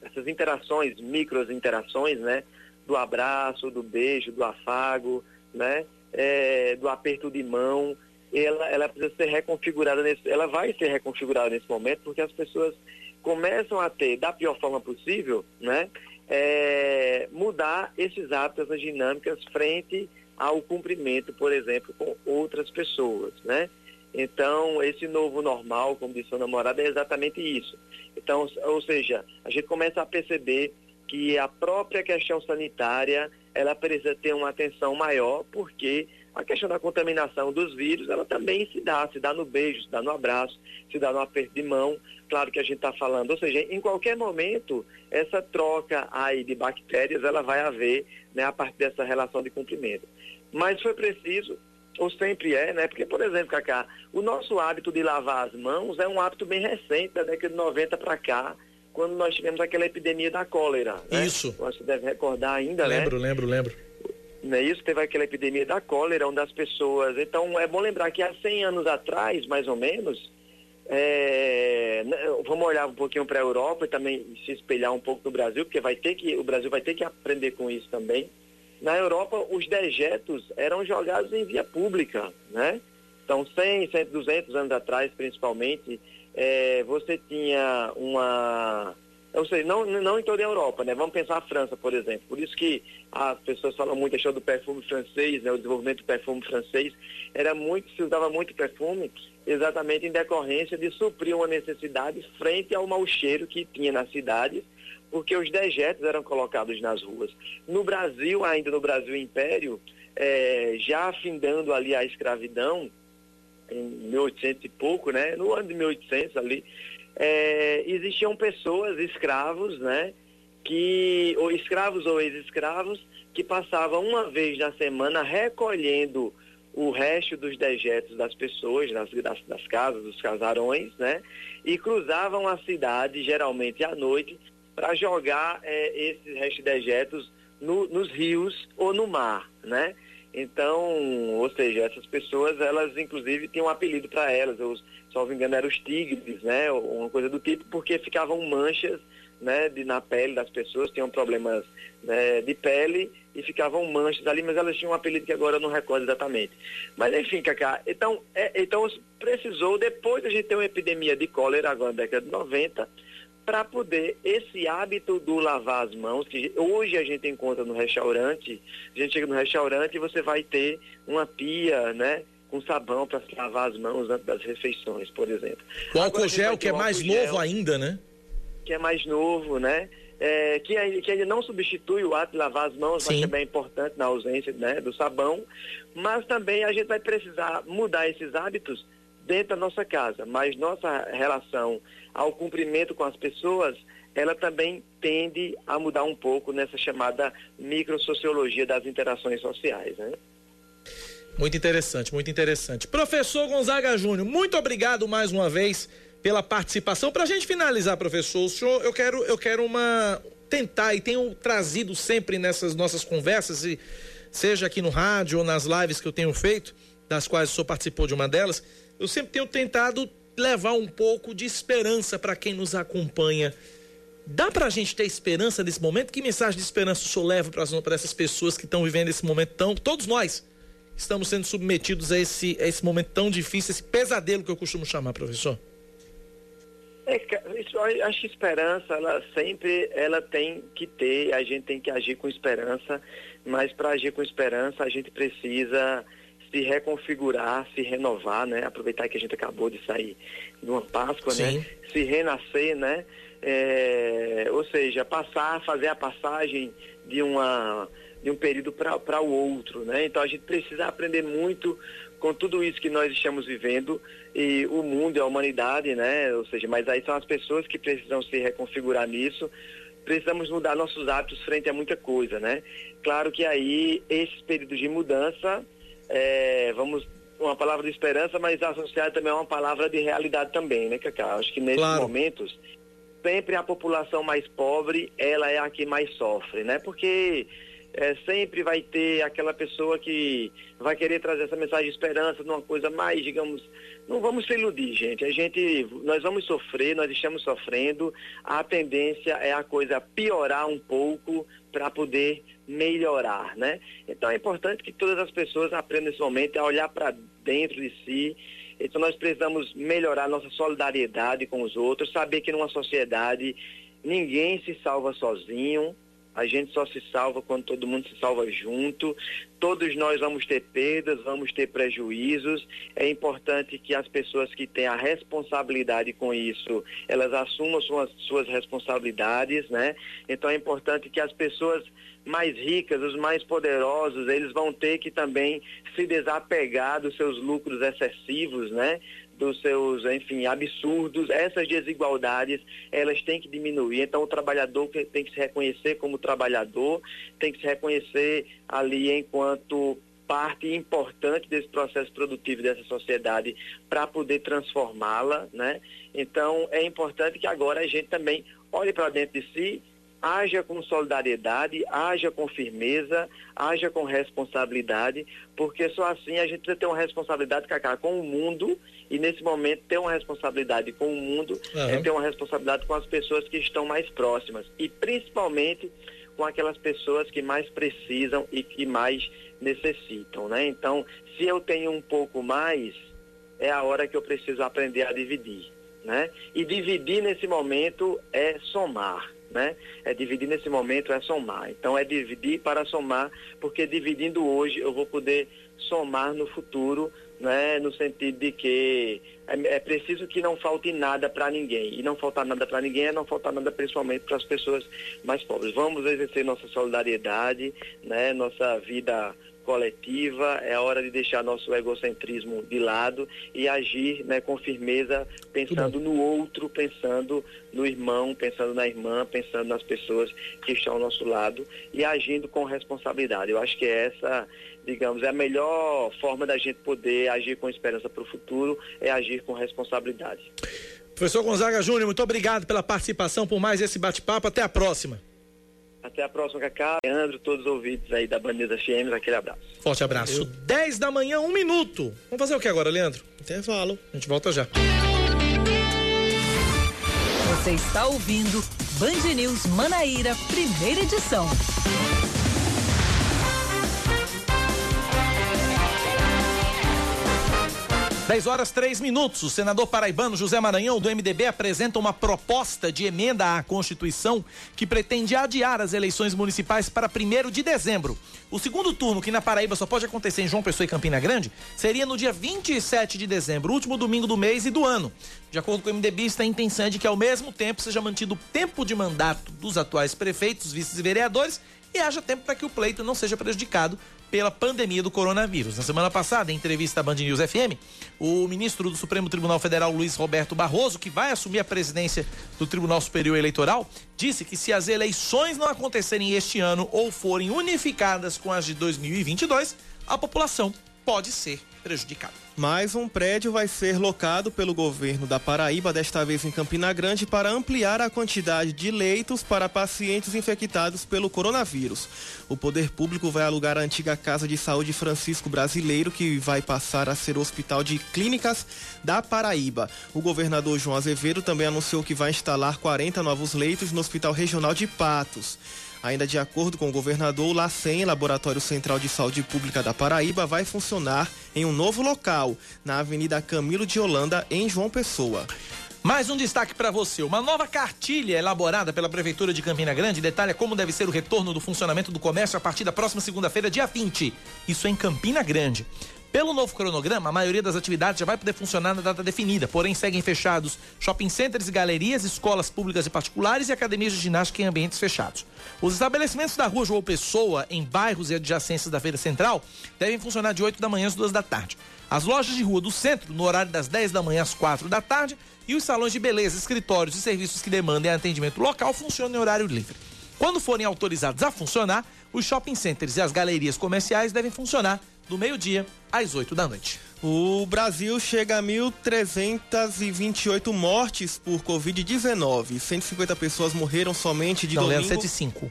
Speaker 6: essas interações, micro interações, né? Do abraço, do beijo, do afago, né? É, do aperto de mão, ela, ela precisa ser reconfigurada nesse, ela vai ser reconfigurada nesse momento porque as pessoas começam a ter, da pior forma possível, né? É, mudar esses hábitos, essas dinâmicas frente ao cumprimento, por exemplo, com outras pessoas, né? Então, esse novo normal, como disse o namorado, é exatamente isso. Então, ou seja, a gente começa a perceber que a própria questão sanitária, ela precisa ter uma atenção maior, porque a questão da contaminação dos vírus, ela também se dá, se dá no beijo, se dá no abraço, se dá no aperto de mão. Claro que a gente está falando, ou seja, em qualquer momento, essa troca aí de bactérias, ela vai haver, né, a partir dessa relação de cumprimento. Mas foi preciso ou sempre é, né? Porque, por exemplo, Cacá, o nosso hábito de lavar as mãos é um hábito bem recente, da década de 90 para cá, quando nós tivemos aquela epidemia da cólera. Né?
Speaker 1: Isso.
Speaker 6: Você deve recordar ainda,
Speaker 1: lembro,
Speaker 6: né?
Speaker 1: Lembro, lembro,
Speaker 6: Não é isso? Teve aquela epidemia da cólera, onde as pessoas. Então, é bom lembrar que há 100 anos atrás, mais ou menos, é, né, vamos olhar um pouquinho para a Europa e também se espelhar um pouco no Brasil, porque vai ter que, o Brasil vai ter que aprender com isso também. Na Europa, os dejetos eram jogados em via pública, né? Então, 100, 100 200 anos atrás, principalmente, é, você tinha uma... Ou seja, não, não em toda a Europa, né? Vamos pensar a França, por exemplo. Por isso que as pessoas falam muito a do perfume francês, né? O desenvolvimento do perfume francês. Era muito, se usava muito perfume exatamente em decorrência de suprir uma necessidade frente ao mau cheiro que tinha nas cidades porque os dejetos eram colocados nas ruas. No Brasil, ainda no Brasil Império, é, já afindando ali a escravidão, em 1800 e pouco, né? No ano de 1800 ali, é, existiam pessoas, escravos, né? Que, ou escravos ou ex-escravos, que passavam uma vez na semana recolhendo o resto dos dejetos das pessoas, das, das, das casas, dos casarões, né? E cruzavam a cidade, geralmente à noite, para jogar é, esses restos dejetos no, nos rios ou no mar, né? Então, ou seja, essas pessoas, elas inclusive tinham um apelido para elas, só me engano, eram os tigres, né? Uma coisa do tipo, porque ficavam manchas né, de, na pele das pessoas, tinham problemas né, de pele e ficavam manchas ali, mas elas tinham um apelido que agora eu não recordo exatamente. Mas enfim, Cacá, então, é, então precisou, depois a gente ter uma epidemia de cólera agora na década de 90, para poder esse hábito do lavar as mãos, que hoje a gente encontra no restaurante, a gente chega no restaurante e você vai ter uma pia, né? Com sabão para lavar as mãos antes das refeições, por exemplo.
Speaker 1: O álcool gel, que é mais novo gel, ainda, né?
Speaker 6: Que é mais novo, né? É, que, que ainda não substitui o ato de lavar as mãos, Sim. mas também é importante na ausência né, do sabão. Mas também a gente vai precisar mudar esses hábitos dentro da nossa casa. Mas nossa relação ao cumprimento com as pessoas, ela também tende a mudar um pouco nessa chamada microsociologia das interações sociais, né?
Speaker 1: Muito interessante, muito interessante. Professor Gonzaga Júnior, muito obrigado mais uma vez pela participação. Para a gente finalizar, professor, senhor, eu quero, eu quero uma tentar e tenho trazido sempre nessas nossas conversas, e seja aqui no rádio ou nas lives que eu tenho feito, das quais o senhor participou de uma delas, eu sempre tenho tentado levar um pouco de esperança para quem nos acompanha. Dá para a gente ter esperança nesse momento? Que mensagem de esperança o senhor leva para essas pessoas que estão vivendo esse momento tão. Todos nós estamos sendo submetidos a esse, a esse momento tão difícil, esse pesadelo que eu costumo chamar, professor?
Speaker 6: É, isso, acho que esperança, ela sempre ela tem que ter, a gente tem que agir com esperança, mas para agir com esperança a gente precisa se reconfigurar, se renovar, né? Aproveitar que a gente acabou de sair de uma Páscoa, né? Sim. né? Se renascer, né? É, ou seja, passar, fazer a passagem de, uma, de um período para o outro, né? Então a gente precisa aprender muito com tudo isso que nós estamos vivendo e o mundo e a humanidade, né? Ou seja, mas aí são as pessoas que precisam se reconfigurar nisso. Precisamos mudar nossos hábitos frente a muita coisa, né? Claro que aí esses períodos de mudança é, vamos, uma palavra de esperança, mas associada também a uma palavra de realidade também, né, Cacá? Acho que nesses claro. momentos, sempre a população mais pobre, ela é a que mais sofre, né? Porque é, sempre vai ter aquela pessoa que vai querer trazer essa mensagem de esperança numa coisa mais, digamos, não vamos se iludir, gente. A gente, nós vamos sofrer, nós estamos sofrendo. A tendência é a coisa piorar um pouco para poder melhorar, né? Então é importante que todas as pessoas aprendam nesse momento a olhar para dentro de si. Então nós precisamos melhorar nossa solidariedade com os outros, saber que numa sociedade ninguém se salva sozinho, a gente só se salva quando todo mundo se salva junto. Todos nós vamos ter perdas, vamos ter prejuízos. É importante que as pessoas que têm a responsabilidade com isso, elas assumam suas, suas responsabilidades, né? Então é importante que as pessoas mais ricas, os mais poderosos, eles vão ter que também se desapegar dos seus lucros excessivos, né? Dos seus, enfim, absurdos, essas desigualdades, elas têm que diminuir. Então, o trabalhador tem que se reconhecer como trabalhador, tem que se reconhecer ali enquanto parte importante desse processo produtivo dessa sociedade para poder transformá-la, né? Então, é importante que agora a gente também olhe para dentro de si haja com solidariedade, haja com firmeza, haja com responsabilidade, porque só assim a gente precisa ter uma responsabilidade, Cacá, com o mundo, e nesse momento ter uma responsabilidade com o mundo uhum. é ter uma responsabilidade com as pessoas que estão mais próximas, e principalmente com aquelas pessoas que mais precisam e que mais necessitam, né? Então, se eu tenho um pouco mais, é a hora que eu preciso aprender a dividir, né? E dividir nesse momento é somar né? É dividir nesse momento, é somar. Então é dividir para somar, porque dividindo hoje eu vou poder somar no futuro, né? No sentido de que é, é preciso que não falte nada para ninguém. E não faltar nada para ninguém é não faltar nada principalmente para as pessoas mais pobres. Vamos exercer nossa solidariedade, né? Nossa vida coletiva, é hora de deixar nosso egocentrismo de lado e agir né, com firmeza, pensando no outro, pensando no irmão, pensando na irmã, pensando nas pessoas que estão ao nosso lado e agindo com responsabilidade. Eu acho que essa, digamos, é a melhor forma da gente poder agir com esperança para o futuro, é agir com responsabilidade.
Speaker 1: Professor Gonzaga Júnior, muito obrigado pela participação, por mais esse bate-papo. Até a próxima.
Speaker 6: Até a próxima, Cacá. Leandro, todos os ouvintes aí da Bandeira FM, aquele abraço.
Speaker 1: Forte abraço. Eu... 10 da manhã, um minuto. Vamos fazer o que agora, Leandro? Intervalo. A gente volta já.
Speaker 8: Você está ouvindo Band News Manaíra, primeira edição.
Speaker 1: 10 horas 3 minutos. O senador paraibano José Maranhão, do MDB, apresenta uma proposta de emenda à Constituição que pretende adiar as eleições municipais para 1 de dezembro. O segundo turno, que na Paraíba só pode acontecer em João Pessoa e Campina Grande, seria no dia 27 de dezembro, último domingo do mês e do ano. De acordo com o MDB, a intenção é de que, ao mesmo tempo, seja mantido o tempo de mandato dos atuais prefeitos, vices e vereadores e haja tempo para que o pleito não seja prejudicado pela pandemia do coronavírus. Na semana passada, em entrevista à Band News FM, o ministro do Supremo Tribunal Federal, Luiz Roberto Barroso, que vai assumir a presidência do Tribunal Superior Eleitoral, disse que se as eleições não acontecerem este ano ou forem unificadas com as de 2022, a população pode ser prejudicada.
Speaker 2: Mais um prédio vai ser locado pelo governo da Paraíba, desta vez em Campina Grande, para ampliar a quantidade de leitos para pacientes infectados pelo coronavírus. O poder público vai alugar a antiga Casa de Saúde Francisco Brasileiro, que vai passar a ser o Hospital de Clínicas da Paraíba. O governador João Azevedo também anunciou que vai instalar 40 novos leitos no Hospital Regional de Patos. Ainda de acordo com o governador, o LACEN, Laboratório Central de Saúde Pública da Paraíba, vai funcionar em um novo local, na Avenida Camilo de Holanda, em João Pessoa.
Speaker 1: Mais um destaque para você. Uma nova cartilha elaborada pela Prefeitura de Campina Grande detalha como deve ser o retorno do funcionamento do comércio a partir da próxima segunda-feira, dia 20. Isso em Campina Grande. Pelo novo cronograma, a maioria das atividades já vai poder funcionar na data definida, porém seguem fechados shopping centers e galerias, escolas públicas e particulares e academias de ginástica em ambientes fechados. Os estabelecimentos da rua João Pessoa, em bairros e adjacências da Feira Central, devem funcionar de 8 da manhã às 2 da tarde. As lojas de rua do centro, no horário das 10 da manhã às 4 da tarde, e os salões de beleza, escritórios e serviços que demandem atendimento local funcionam em horário livre. Quando forem autorizados a funcionar, os shopping centers e as galerias comerciais devem funcionar do meio-dia às 8 da noite.
Speaker 2: O Brasil chega a 1.328 mortes por Covid-19. 150 pessoas morreram somente de
Speaker 1: Não,
Speaker 2: domingo.
Speaker 1: Não, 105.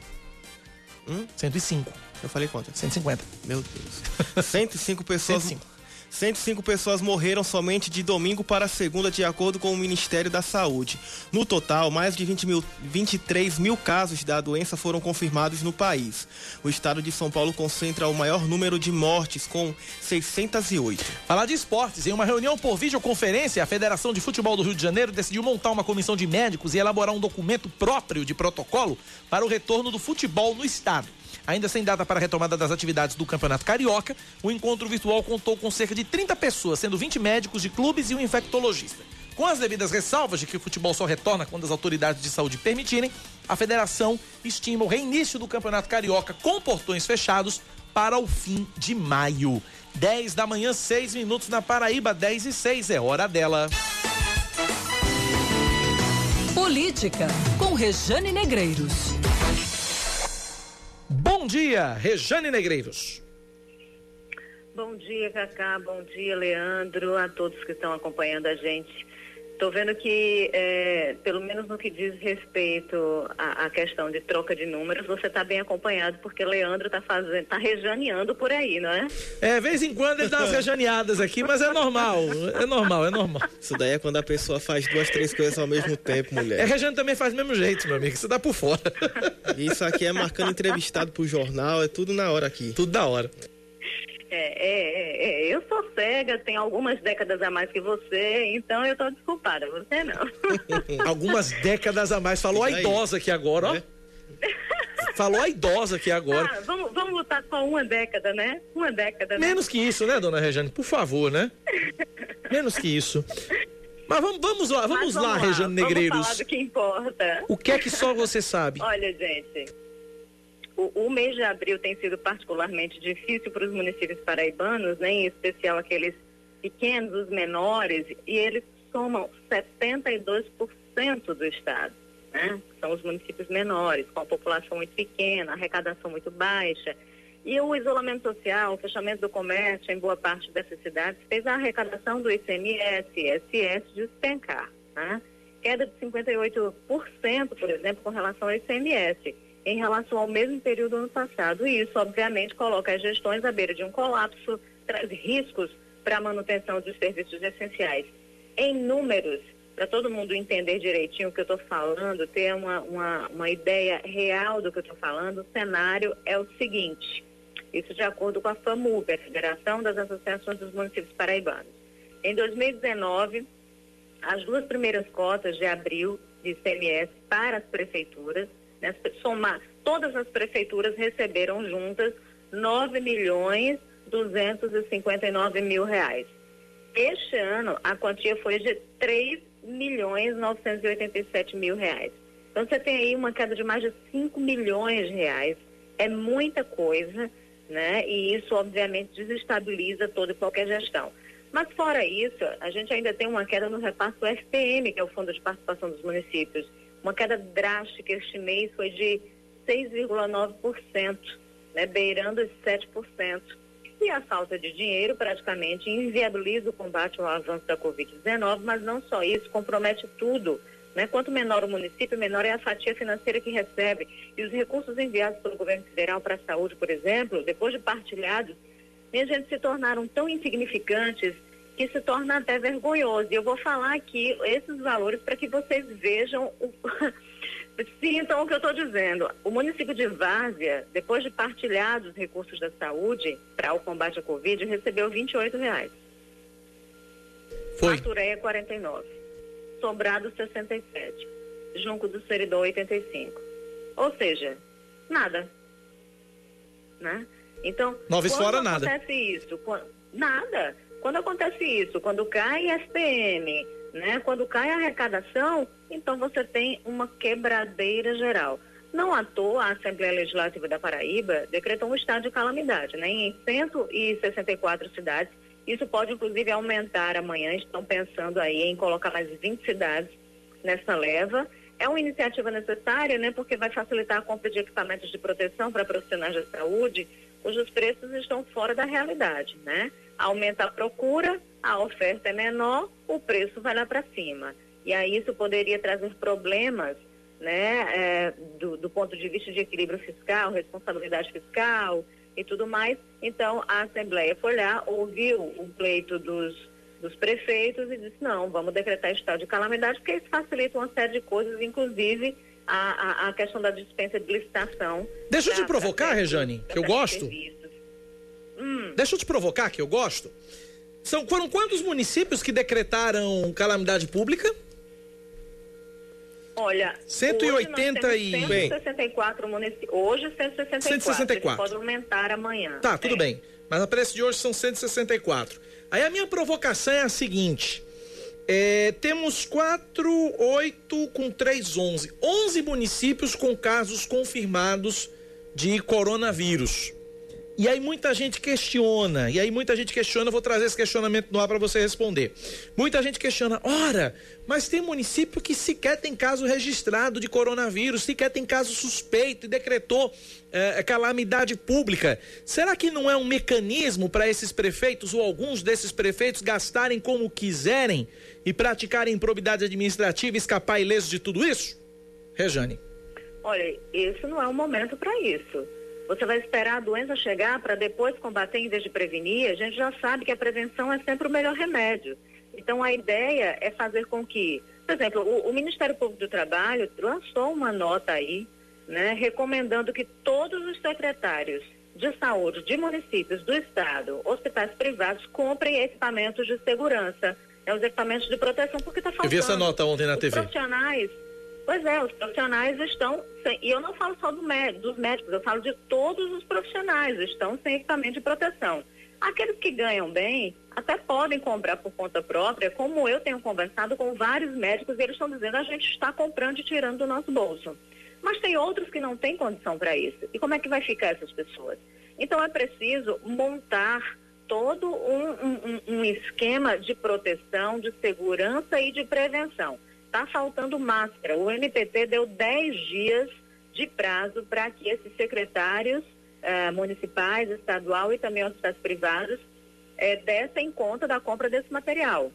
Speaker 2: Hum?
Speaker 1: 105.
Speaker 2: Eu falei quanto?
Speaker 1: 150.
Speaker 2: Meu Deus. 105 pessoas.
Speaker 1: 105.
Speaker 2: 105 pessoas morreram somente de domingo para segunda, de acordo com o Ministério da Saúde. No total, mais de 20 mil, 23 mil casos da doença foram confirmados no país. O estado de São Paulo concentra o maior número de mortes, com 608.
Speaker 1: Falar de esportes. Em uma reunião por videoconferência, a Federação de Futebol do Rio de Janeiro decidiu montar uma comissão de médicos e elaborar um documento próprio de protocolo para o retorno do futebol no estado. Ainda sem data para a retomada das atividades do Campeonato Carioca, o encontro virtual contou com cerca de 30 pessoas, sendo 20 médicos de clubes e um infectologista. Com as devidas ressalvas de que o futebol só retorna quando as autoridades de saúde permitirem, a federação estima o reinício do Campeonato Carioca com portões fechados para o fim de maio. 10 da manhã, 6 minutos na Paraíba, 10 e 6 é hora dela.
Speaker 8: Política, com Rejane Negreiros.
Speaker 1: Dia, Rejane Negreiros.
Speaker 9: Bom dia, Cacá. Bom dia, Leandro, a todos que estão acompanhando a gente. Estou vendo que, é, pelo menos no que diz respeito à, à questão de troca de números, você está bem acompanhado, porque Leandro está fazendo, está rejaneando por aí, não é?
Speaker 1: É, vez em quando ele dá umas rejaneadas aqui, mas é normal, é normal, é normal.
Speaker 2: Isso daí é quando a pessoa faz duas, três coisas ao mesmo tempo, mulher.
Speaker 1: É, Rejane também faz do mesmo jeito, meu amigo, você dá por fora.
Speaker 2: Isso aqui é marcando entrevistado pro jornal, é tudo na hora aqui.
Speaker 1: Tudo da hora.
Speaker 9: É, é, é, é, eu sou cega, tenho algumas décadas a mais que você, então eu tô desculpada, você não.
Speaker 1: Algumas décadas a mais. Falou a idosa aqui agora, ó. Falou a idosa aqui agora.
Speaker 9: Ah, vamos, vamos lutar só uma década, né? Uma década. Né?
Speaker 1: Menos que isso, né, dona Rejane? Por favor, né? Menos que isso. Mas vamos, vamos lá, vamos,
Speaker 9: Mas
Speaker 1: lá, Rejane Negreiros.
Speaker 9: Vamos falar do que importa.
Speaker 1: O que é que só você sabe?
Speaker 9: Olha, gente, o, o mês de abril tem sido particularmente difícil para os municípios paraibanos, né, em especial aqueles pequenos, os menores, e eles somam 72% do estado. Né? São os municípios menores, com a população muito pequena, arrecadação muito baixa. E o isolamento social, o fechamento do comércio em boa parte dessas cidades fez a arrecadação do ICMS e ISS despencar. Né? Queda de 58%, por exemplo, com relação ao ICMS em relação ao mesmo período do ano passado. E isso, obviamente, coloca as gestões à beira de um colapso, traz riscos para a manutenção dos serviços essenciais. Em números, para todo mundo entender direitinho o que eu estou falando, ter uma, uma, uma ideia real do que eu estou falando, o cenário é o seguinte. Isso de acordo com a FAMUP, a Federação das Associações dos Municípios Paraibanos. Em 2019, as duas primeiras cotas de abril de ICMS para as prefeituras né, somar, todas as prefeituras receberam juntas 9 milhões 259 mil reais. Este ano, a quantia foi de 3 milhões 987 mil reais. Então, você tem aí uma queda de mais de 5 milhões de reais. É muita coisa, né? E isso, obviamente, desestabiliza toda e qualquer gestão. Mas, fora isso, a gente ainda tem uma queda no repasso do FPM, que é o Fundo de Participação dos Municípios. Uma queda drástica este mês foi de 6,9%, né, beirando os 7%. E a falta de dinheiro praticamente inviabiliza o combate ao avanço da Covid-19, mas não só isso, compromete tudo. Né? Quanto menor o município, menor é a fatia financeira que recebe. E os recursos enviados pelo governo federal para a saúde, por exemplo, depois de partilhados, minha gente, se tornaram tão insignificantes que se torna até vergonhoso. E eu vou falar aqui esses valores para que vocês vejam, o... sintam o que eu estou dizendo. O município de Várzea, depois de partilhar os recursos da saúde para o combate à Covid, recebeu 28 reais.
Speaker 1: Foi.
Speaker 9: Matureia, 49. Sobrado, 67. Junco do Seridó, 85. Ou seja, nada. Né? Então,
Speaker 1: Nove
Speaker 9: quando
Speaker 1: fora, nada.
Speaker 9: acontece isso? Quando, nada. Quando acontece isso, quando cai SPM, né, quando cai a arrecadação, então você tem uma quebradeira geral. Não à toa, a Assembleia Legislativa da Paraíba decretou um estado de calamidade, né, em 164 cidades. Isso pode, inclusive, aumentar amanhã. Estão pensando aí em colocar mais 20 cidades nessa leva. É uma iniciativa necessária, né, porque vai facilitar a compra de equipamentos de proteção para profissionais da saúde, cujos preços estão fora da realidade, né? Aumenta a procura, a oferta é menor, o preço vai lá para cima. E aí isso poderia trazer problemas né, é, do, do ponto de vista de equilíbrio fiscal, responsabilidade fiscal e tudo mais. Então, a Assembleia foi lá, ouviu o pleito dos, dos prefeitos e disse, não, vamos decretar estado de calamidade, porque isso facilita uma série de coisas, inclusive a, a, a questão da dispensa de licitação.
Speaker 1: Deixa eu te provocar, Rejane, que eu gosto.
Speaker 9: Hum.
Speaker 1: Deixa eu te provocar, que eu gosto. São, foram quantos municípios que decretaram calamidade pública?
Speaker 9: Olha,
Speaker 1: 180
Speaker 9: hoje
Speaker 1: e...
Speaker 9: 164 municípios. Hoje 164.
Speaker 1: 164.
Speaker 9: Pode aumentar amanhã.
Speaker 1: Tá, tudo
Speaker 9: É.
Speaker 1: bem. Mas a preço de hoje são 164. Aí a minha provocação é a seguinte: é, temos 4, 8 com 3, 11. 11 municípios com casos confirmados de coronavírus. E aí muita gente questiona, e aí muita gente questiona, eu vou trazer esse questionamento no ar para você responder. Muita gente questiona, ora, mas tem município que sequer tem caso registrado de coronavírus, sequer tem caso suspeito e decretou eh, calamidade pública. Será que não é um mecanismo para esses prefeitos ou alguns desses prefeitos gastarem como quiserem e praticarem improbidade administrativa e escapar ileso de tudo isso? Rejane.
Speaker 9: Olha, isso não é o momento para isso. Você vai esperar a doença chegar para depois combater em vez de prevenir. A gente já sabe que a prevenção é sempre o melhor remédio. Então, a ideia é fazer com que, por exemplo, o, o Ministério Público do Trabalho lançou uma nota aí, né, recomendando que todos os secretários de saúde de municípios do estado, hospitais privados, comprem equipamentos de segurança, né, os equipamentos de proteção, porque está faltando.
Speaker 1: Eu vi essa nota ontem na
Speaker 9: Os
Speaker 1: TV.
Speaker 9: profissionais, pois é, os profissionais estão sem, e eu não falo só do mé- dos médicos, eu falo de todos os profissionais, estão sem equipamento de proteção. Aqueles que ganham bem até podem comprar por conta própria, como eu tenho conversado com vários médicos e eles estão dizendo a gente está comprando e tirando do nosso bolso. Mas tem outros que não têm condição para isso. E como é que vai ficar essas pessoas? Então é preciso montar todo um- um- um esquema de proteção, de segurança e de prevenção. Está faltando máscara. O MPT deu 10 dias de prazo para que esses secretários eh, municipais, estadual e também hospitais privados eh, dessem conta da compra desse material.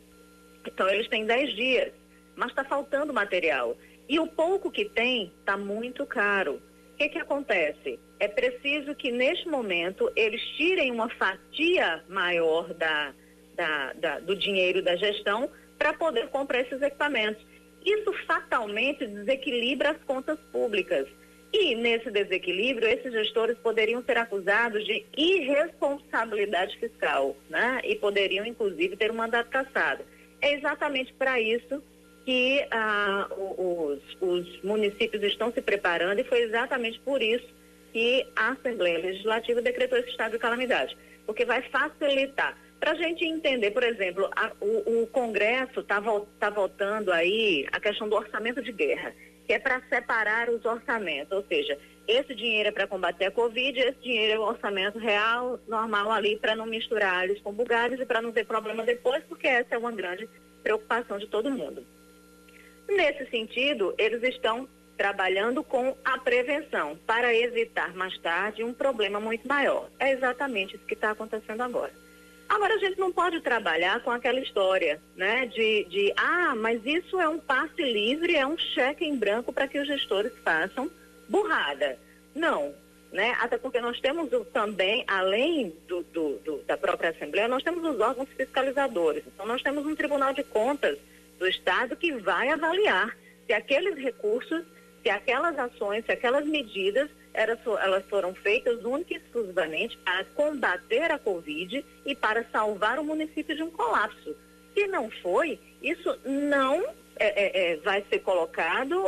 Speaker 9: Então, eles têm 10 dias, mas está faltando material. E o pouco que tem está muito caro. O que, que acontece? É preciso que, neste momento, eles tirem uma fatia maior da, da- da- do dinheiro da gestão para poder comprar esses equipamentos. Isso fatalmente desequilibra as contas públicas. E, nesse desequilíbrio, esses gestores poderiam ser acusados de irresponsabilidade fiscal, né? E poderiam, inclusive, ter um mandato cassado. É exatamente para isso que ah, os, os municípios estão se preparando e foi exatamente por isso que a Assembleia Legislativa decretou esse estado de calamidade, porque vai facilitar. Para a gente entender, por exemplo, a- o, o Congresso está tá votando aí a questão do orçamento de guerra, que é para separar os orçamentos, ou seja, esse dinheiro é para combater a Covid, esse dinheiro é o orçamento real, normal ali, para não misturar alhos com bugalhos e para não ter problema depois, porque essa é uma grande preocupação de todo mundo. Nesse sentido, eles estão trabalhando com a prevenção para evitar mais tarde um problema muito maior. É exatamente isso que está acontecendo agora. Agora, a gente não pode trabalhar com aquela história, né, de, de, ah, mas isso é um passe livre, é um cheque em branco para que os gestores façam burrada. Não, né, até porque nós temos o- também, além do, do- do- da própria Assembleia, nós temos os órgãos fiscalizadores. Então, nós temos um Tribunal de Contas do Estado que vai avaliar se aqueles recursos, se aquelas ações, se aquelas medidas, elas, fo- elas foram feitas única e exclusivamente para combater a Covid e para salvar o município de um colapso. Se não foi, isso não é, é, é, vai ser colocado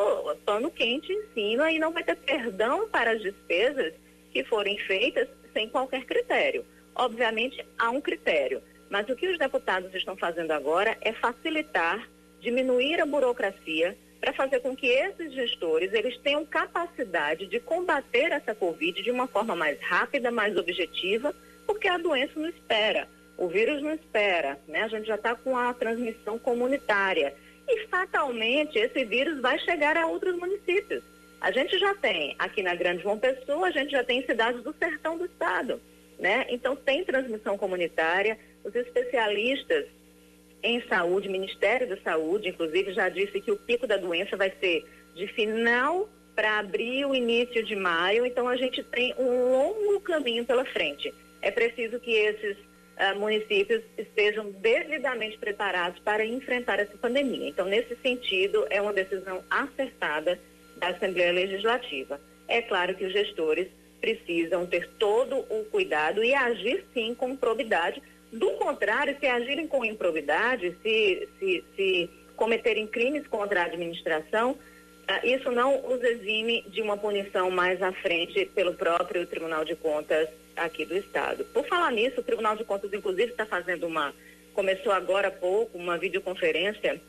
Speaker 9: pano quente em cima e não vai ter perdão para as despesas que forem feitas sem qualquer critério. Obviamente, há um critério, mas o que os deputados estão fazendo agora é facilitar, diminuir a burocracia para fazer com que esses gestores eles tenham capacidade de combater essa Covid de uma forma mais rápida, mais objetiva, porque a doença não espera, o vírus não espera, né? A gente já está com a transmissão comunitária e fatalmente esse vírus vai chegar a outros municípios. A gente já tem aqui na Grande João Pessoa, a gente já tem cidades do sertão do estado, né? Então tem transmissão comunitária, os especialistas em saúde, Ministério da Saúde, inclusive, já disse que o pico da doença vai ser de final para abril, início de maio. Então, a gente tem um longo caminho pela frente. É preciso que esses uh, municípios estejam devidamente preparados para enfrentar essa pandemia. Então, nesse sentido, é uma decisão acertada da Assembleia Legislativa. É claro que os gestores precisam ter todo o cuidado e agir sim com probidade. Do contrário, se agirem com improbidade, se, se, se cometerem crimes contra a administração, ah, isso não os exime de uma punição mais à frente pelo próprio Tribunal de Contas aqui do Estado. Por falar nisso, o Tribunal de Contas, inclusive, está fazendo uma. Começou agora há pouco uma videoconferência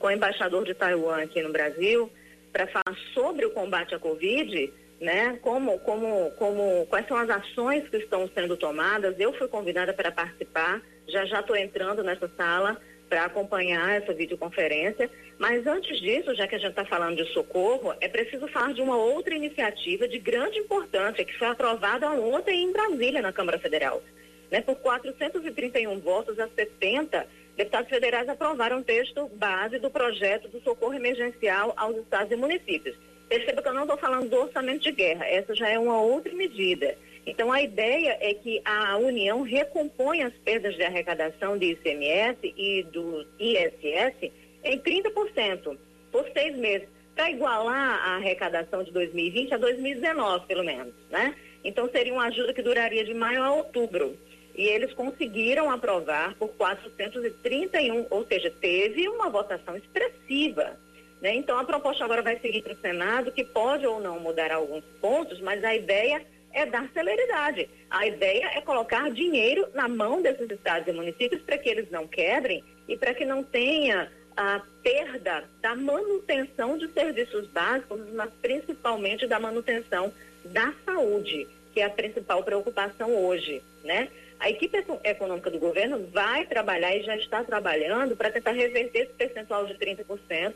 Speaker 9: com o embaixador de Taiwan aqui no Brasil para falar sobre o combate à Covid, né? Como, como, como, quais são as ações que estão sendo tomadas. Eu fui convidada para participar, já já estou entrando nessa sala para acompanhar essa videoconferência. Mas antes disso, já que a gente está falando de socorro, é preciso falar de uma outra iniciativa de grande importância que foi aprovada ontem em Brasília, na Câmara Federal. Né, por 431 votos a 70, deputados federais aprovaram o texto base do projeto do socorro emergencial aos estados e municípios. Perceba que eu não estou falando do orçamento de guerra, essa já é uma outra medida. Então, a ideia é que a União recomponha as perdas de arrecadação de ICMS e do ISS em 30% por seis meses, para igualar a arrecadação de 2020 a 2019, pelo menos, né? Então, seria uma ajuda que duraria de maio a outubro. E eles conseguiram aprovar por 431, ou seja, teve uma votação expressiva. Né? Então, a proposta agora vai seguir para o Senado, que pode ou não mudar alguns pontos, mas a ideia é dar celeridade. A ideia é colocar dinheiro na mão desses estados e municípios para que eles não quebrem e para que não tenha a perda da manutenção de serviços básicos, mas principalmente da manutenção da saúde, que é a principal preocupação hoje, né? A equipe econômica do governo vai trabalhar e já está trabalhando para tentar reverter esse percentual de 30%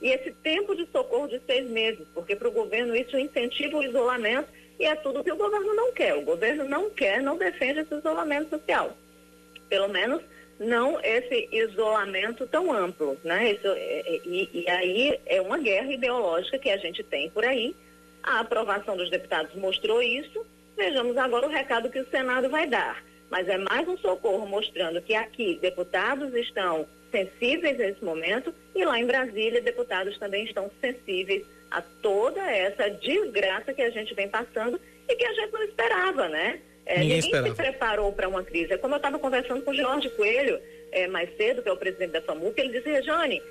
Speaker 9: e esse tempo de socorro de seis meses, porque para o governo isso incentiva o isolamento e é tudo que o governo não quer. O governo não quer, não defende esse isolamento social. Pelo menos não esse isolamento tão amplo, né? Isso, é, é, e, e aí é uma guerra ideológica que a gente tem por aí. A aprovação dos deputados mostrou isso. Vejamos agora o recado que o Senado vai dar. Mas é mais um socorro mostrando que aqui deputados estão sensíveis nesse momento e lá em Brasília deputados também estão sensíveis a toda essa desgraça que a gente vem passando e que a gente não esperava, né? É, ninguém, ninguém esperava. se preparou para uma crise. É como eu estava conversando com o Jorge Coelho é, mais cedo, que é o presidente da FAMUC, ele disse, Rejane,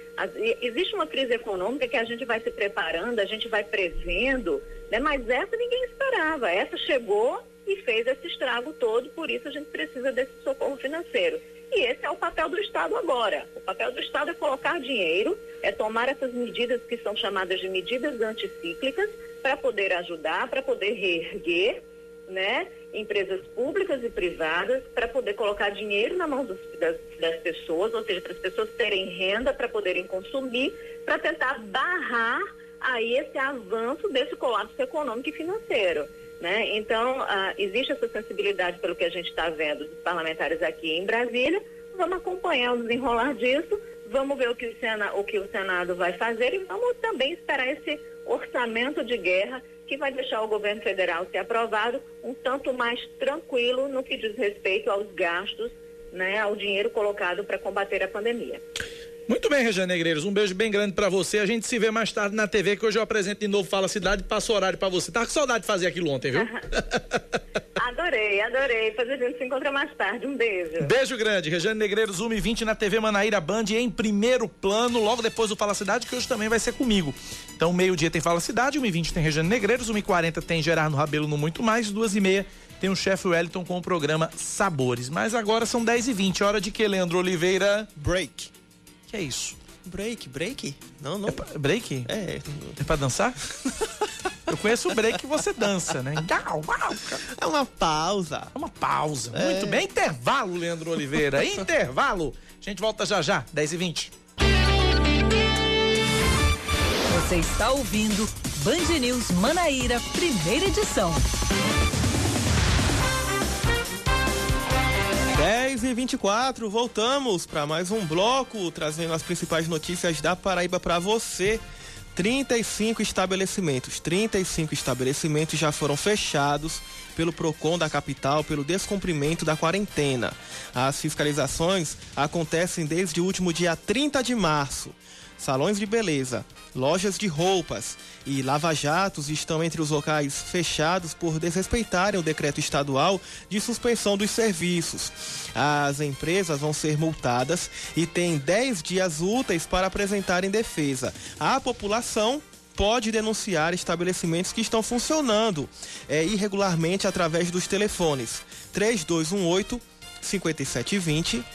Speaker 9: existe uma crise econômica que a gente vai se preparando, a gente vai prevendo, né? mas essa ninguém esperava. Essa chegou e fez esse estrago todo, por isso a gente precisa desse socorro financeiro. E esse é o papel do Estado agora. O papel do Estado é colocar dinheiro, é tomar essas medidas que são chamadas de medidas anticíclicas para poder ajudar, para poder reerguer, né? Empresas públicas e privadas para poder colocar dinheiro na mão das, das pessoas, ou seja, para as pessoas terem renda para poderem consumir, para tentar barrar aí esse avanço desse colapso econômico e financeiro. Né? Então, ah, existe essa sensibilidade pelo que a gente está vendo dos parlamentares aqui em Brasília. Vamos acompanhar o desenrolar disso, vamos ver o que o, Senado, o que o Senado vai fazer e vamos também esperar esse orçamento de guerra que vai deixar o governo federal ser aprovado um tanto mais tranquilo no que diz respeito aos gastos, né, ao dinheiro colocado para combater a pandemia.
Speaker 1: Muito bem, Regiane Negreiros, um beijo bem grande para você. A gente se vê mais tarde na TV, que hoje eu apresento de novo Fala Cidade, passo horário para você. Tá com saudade de fazer aquilo ontem, viu?
Speaker 9: adorei, adorei. Depois a gente se encontra mais tarde. Um beijo.
Speaker 1: Beijo grande. Regiane Negreiros, 1 e 20 na TV Manaíra Band em primeiro plano, logo depois do Fala Cidade, que hoje também vai ser comigo. Então, meio-dia tem Fala Cidade, 1 e 20 tem Regiane Negreiros, 1 e 40 tem Gerardo Rabelo no Muito Mais, 2 e meia tem o chefe Wellington com o programa Sabores. Mas agora são 10 e 20 hora de que, Leandro Oliveira?
Speaker 2: Break.
Speaker 1: Que é isso?
Speaker 2: Break, break? Não, não. É
Speaker 1: pra, break?
Speaker 2: É.
Speaker 1: É pra dançar? Eu conheço o break que você dança, né?
Speaker 2: É uma pausa.
Speaker 1: É uma pausa. É. Muito bem. Intervalo, Leandro Oliveira. Intervalo. A gente volta já já, 10 e 20
Speaker 8: Você está ouvindo Band News Manaíra, primeira edição.
Speaker 2: 10 e 24 voltamos para mais um bloco, trazendo as principais notícias da Paraíba para você. 35 estabelecimentos, 35 estabelecimentos já foram fechados pelo Procon da capital pelo descumprimento da quarentena. As fiscalizações acontecem desde o último dia 30 de março. Salões de beleza, lojas de roupas e lava-jatos estão entre os locais fechados por desrespeitarem o decreto estadual de suspensão dos serviços. As empresas vão ser multadas e têm 10 dias úteis para apresentarem defesa. A população pode denunciar estabelecimentos que estão funcionando é, irregularmente através dos telefones 3218 5720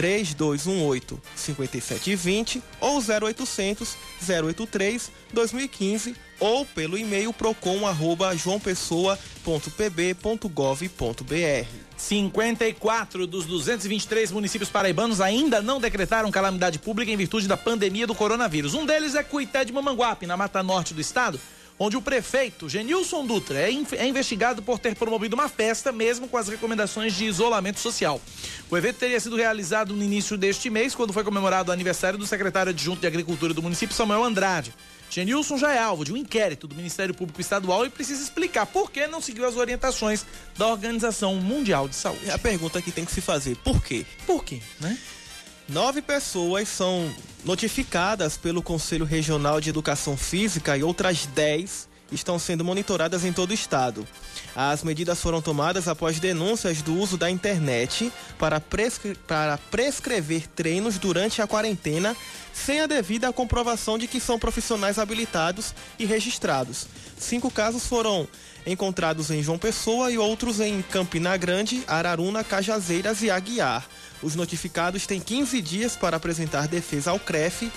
Speaker 2: 3218 5720 ou 0800 083 2015 ou pelo e-mail procon arroba joaopessoa.pb.gov.br.
Speaker 1: 54 dos 223 municípios paraibanos ainda não decretaram calamidade pública em virtude da pandemia do coronavírus. Um deles é Cuité de Mamanguape, na mata norte do estado, onde o prefeito Genilson Dutra é, é, investigado por ter promovido uma festa, mesmo com as recomendações de isolamento social. O evento teria sido realizado no início deste mês, quando foi comemorado o aniversário do secretário adjunto de Agricultura do município, Samuel Andrade. Genilson já é alvo de um inquérito do Ministério Público Estadual e precisa explicar por que não seguiu as orientações da Organização Mundial de Saúde.
Speaker 2: É a pergunta que tem que se fazer, por quê?
Speaker 1: Por quê, né?
Speaker 2: Nove pessoas são notificadas pelo Conselho Regional de Educação Física e outras dez estão sendo monitoradas em todo o estado. As medidas foram tomadas após denúncias do uso da internet para, prescre para prescrever treinos durante a quarentena sem a devida comprovação de que são profissionais habilitados e registrados. Cinco casos foram encontrados em João Pessoa e outros em Campina Grande, Araruna, Cajazeiras e Aguiar. Os notificados têm 15 dias para apresentar defesa ao CREF,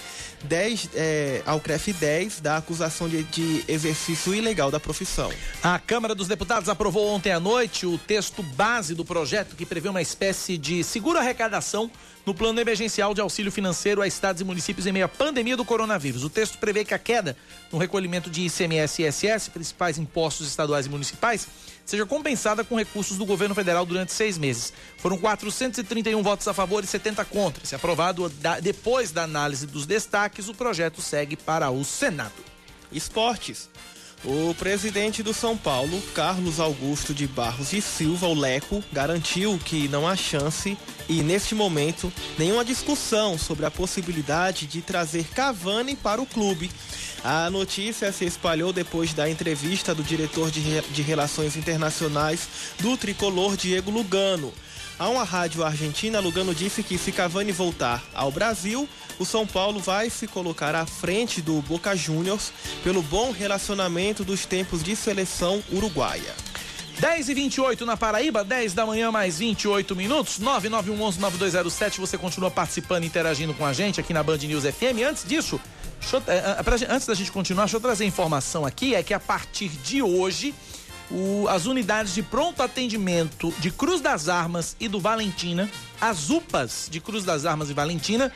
Speaker 2: 10, é, ao CREF 10 da acusação de, de exercício ilegal da profissão.
Speaker 1: A Câmara dos Deputados aprovou ontem à noite o texto base do projeto que prevê uma espécie de seguro arrecadação no plano emergencial de auxílio financeiro a estados e municípios em meio à pandemia do coronavírus. O texto prevê que a queda no recolhimento de ICMS e ISS, principais impostos estaduais e municipais, seja compensada com recursos do governo federal durante seis meses. Foram 431 votos a favor e 70 contra. Se aprovado depois da análise dos destaques, o projeto segue para o Senado.
Speaker 2: Esportes. O presidente do São Paulo, Carlos Augusto de Barros e Silva, o Leco, garantiu que não há chance e, neste momento, nenhuma discussão sobre a possibilidade de trazer Cavani para o clube. A notícia se espalhou depois da entrevista do diretor de, Relações Internacionais do tricolor Diego Lugano. A uma rádio argentina, Lugano disse que se Cavani voltar ao Brasil, o São Paulo vai se colocar à frente do Boca Juniors pelo bom relacionamento dos tempos de seleção uruguaia.
Speaker 1: 10 e 28 na Paraíba, 10 da manhã mais 28 minutos, 991119207. Você continua participando, interagindo com a gente aqui na Band News FM. Antes disso, eu, é, é, antes da gente continuar, deixa eu trazer informação aqui: é que a partir de hoje o, as unidades de pronto atendimento de Cruz das Armas e do Valentina, as UPAs de Cruz das Armas e Valentina,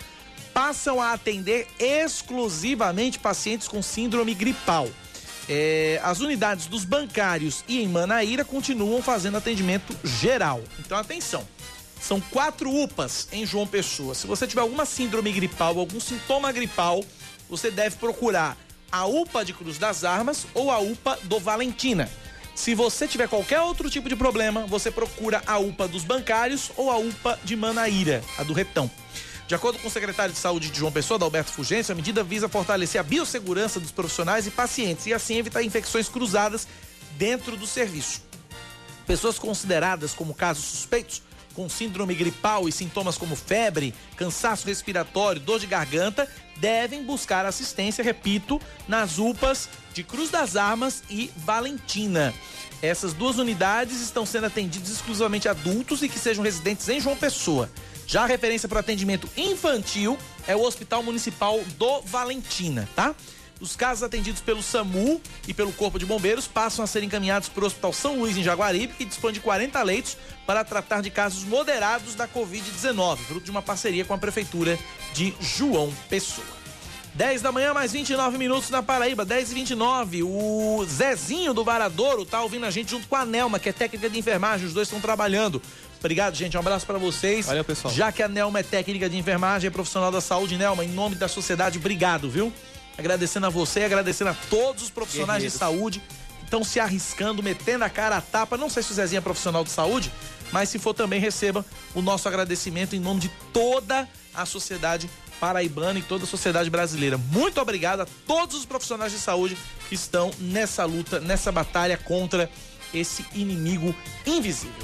Speaker 1: passam a atender exclusivamente pacientes com síndrome gripal. É, as unidades dos bancários e em Manaíra continuam fazendo atendimento geral. Então, atenção. São quatro UPAs em João Pessoa. Se você tiver alguma síndrome gripal, algum sintoma gripal, você deve procurar a UPA de Cruz das Armas ou a UPA do Valentina. Se você tiver qualquer outro tipo de problema, você procura a UPA dos bancários ou a UPA de Manaíra, a do Retão. De acordo com o secretário de Saúde de João Pessoa, Alberto Fugêncio, a medida visa fortalecer a biossegurança dos profissionais e pacientes e assim evitar infecções cruzadas dentro do serviço. Pessoas consideradas como casos suspeitos com síndrome gripal e sintomas como febre, cansaço respiratório, dor de garganta, devem buscar assistência, repito, nas UPAs de Cruz das Armas e Valentina. Essas duas unidades estão sendo atendidas exclusivamente adultos e que sejam residentes em João Pessoa. Já a referência para atendimento infantil é o Hospital Municipal do Valentina, tá? Os casos atendidos pelo SAMU e pelo Corpo de Bombeiros passam a ser encaminhados para o Hospital São Luís, em Jaguaribe, que dispõe de 40 leitos para tratar de casos moderados da Covid-19, fruto de uma parceria com a Prefeitura de João Pessoa. 10 da manhã, mais 29 minutos na Paraíba, 10 e 29. O Zezinho do Varadouro tá ouvindo a gente junto com a Nelma, que é técnica de enfermagem. Os dois estão trabalhando. Obrigado, gente. Um abraço para vocês.
Speaker 2: Valeu, pessoal.
Speaker 1: Já que a Nelma é técnica de enfermagem, é profissional da saúde, Nelma, em nome da sociedade, obrigado, viu? Agradecendo a você, agradecendo a todos os profissionais de saúde que estão se arriscando, metendo a cara a tapa. Não sei se o Zezinho é profissional de saúde, mas se for também receba o nosso agradecimento em nome de toda a sociedade paraibana e toda a sociedade brasileira. Muito obrigado a todos os profissionais de saúde que estão nessa luta, nessa batalha contra esse inimigo invisível.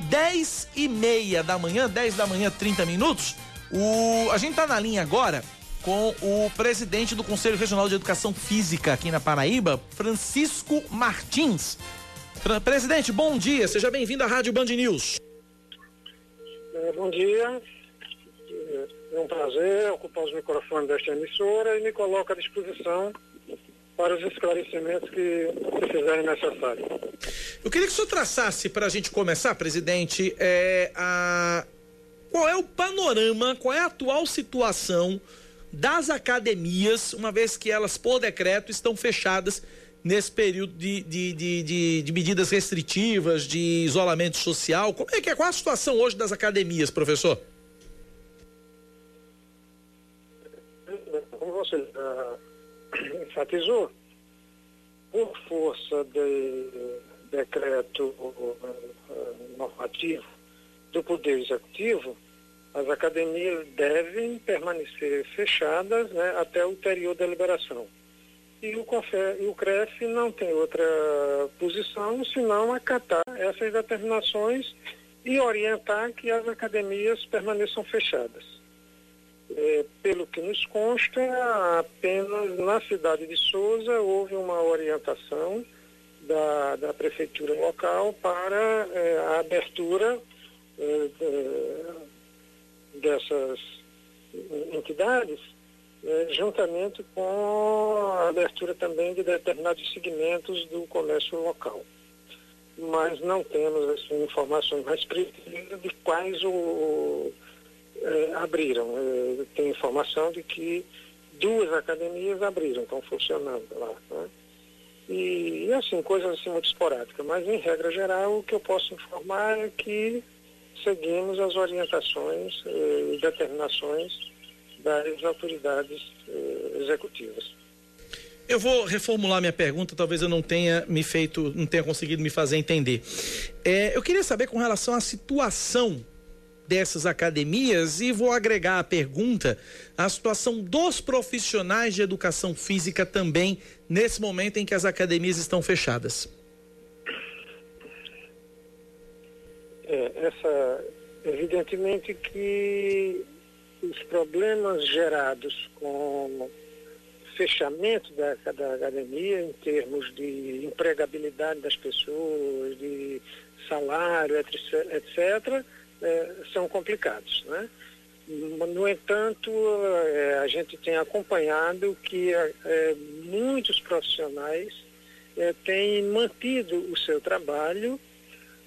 Speaker 1: 10 e meia da manhã, 10 da manhã, 30 minutos. O... A gente tá na linha agora com o presidente do Conselho Regional de Educação Física aqui na Paraíba, Francisco Martins. Presidente, bom dia, seja bem-vindo à Rádio Band News.
Speaker 10: É, bom dia, é um prazer ocupar os microfones desta emissora e me coloco à disposição para os esclarecimentos que se fizerem necessários.
Speaker 1: Eu queria que o senhor traçasse para a gente começar, presidente, é, a... qual é o panorama, qual é a atual situação das academias, uma vez que elas, por decreto, estão fechadas nesse período de, de, de, de, medidas restritivas, de isolamento social. Como é que é? Qual a situação hoje das academias, professor?
Speaker 10: Como você uh, enfatizou, por força de decreto uh, normativo do Poder Executivo, as academias devem permanecer fechadas né, até o ulterior da liberação. E o, COFE, e o CREF não tem outra posição senão acatar essas determinações e orientar que as academias permaneçam fechadas. É, pelo que nos consta, apenas na cidade de Souza houve uma orientação da, da prefeitura local para é, a abertura é, dessas entidades, é, juntamente com a abertura também de determinados segmentos do comércio local. Mas não temos assim, informações mais precisas de quais o, é, abriram. É, tem informação de que duas academias abriram, estão funcionando lá. Né? E, e, assim, coisas assim muito esporádicas. Mas, em regra geral, o que eu posso informar é que seguimos as orientações eh, e determinações das autoridades eh, executivas.
Speaker 1: Eu vou reformular minha pergunta, talvez eu não tenha me feito, não tenha conseguido me fazer entender. É, eu queria saber com relação à situação dessas academias e vou agregar a pergunta a situação dos profissionais de educação física também nesse momento em que as academias estão fechadas.
Speaker 10: É, essa, evidentemente que os problemas gerados com fechamento da, da academia em termos de empregabilidade das pessoas, de salário, etc., etc é, são complicados. Né? No entanto, é, a gente tem acompanhado que é, muitos profissionais é, têm mantido o seu trabalho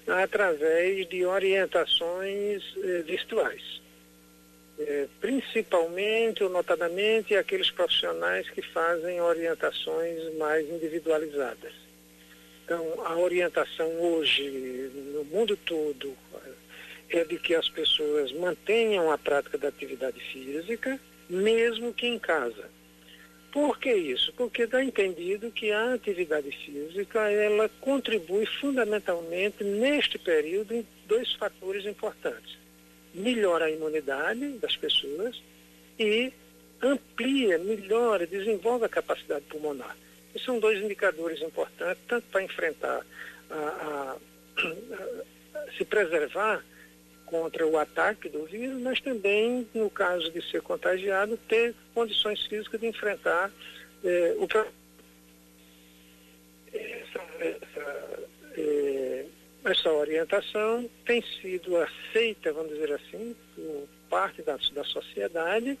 Speaker 10: através de orientações eh, virtuais. Eh, principalmente ou notadamente aqueles profissionais que fazem orientações mais individualizadas. Então, a orientação hoje, no mundo todo, é de que as pessoas mantenham a prática da atividade física, mesmo que em casa. Por que isso? Porque dá entendido que a atividade física ela contribui fundamentalmente neste período em dois fatores importantes. Melhora a imunidade das pessoas e amplia, melhora, desenvolve a capacidade pulmonar. Esses são dois indicadores importantes, tanto para enfrentar, a, a, a, se preservar contra o ataque do vírus, mas também, no caso de ser contagiado, ter condições físicas de enfrentar eh, o essa, essa, eh, essa orientação tem sido aceita, vamos dizer assim, por parte da, da sociedade,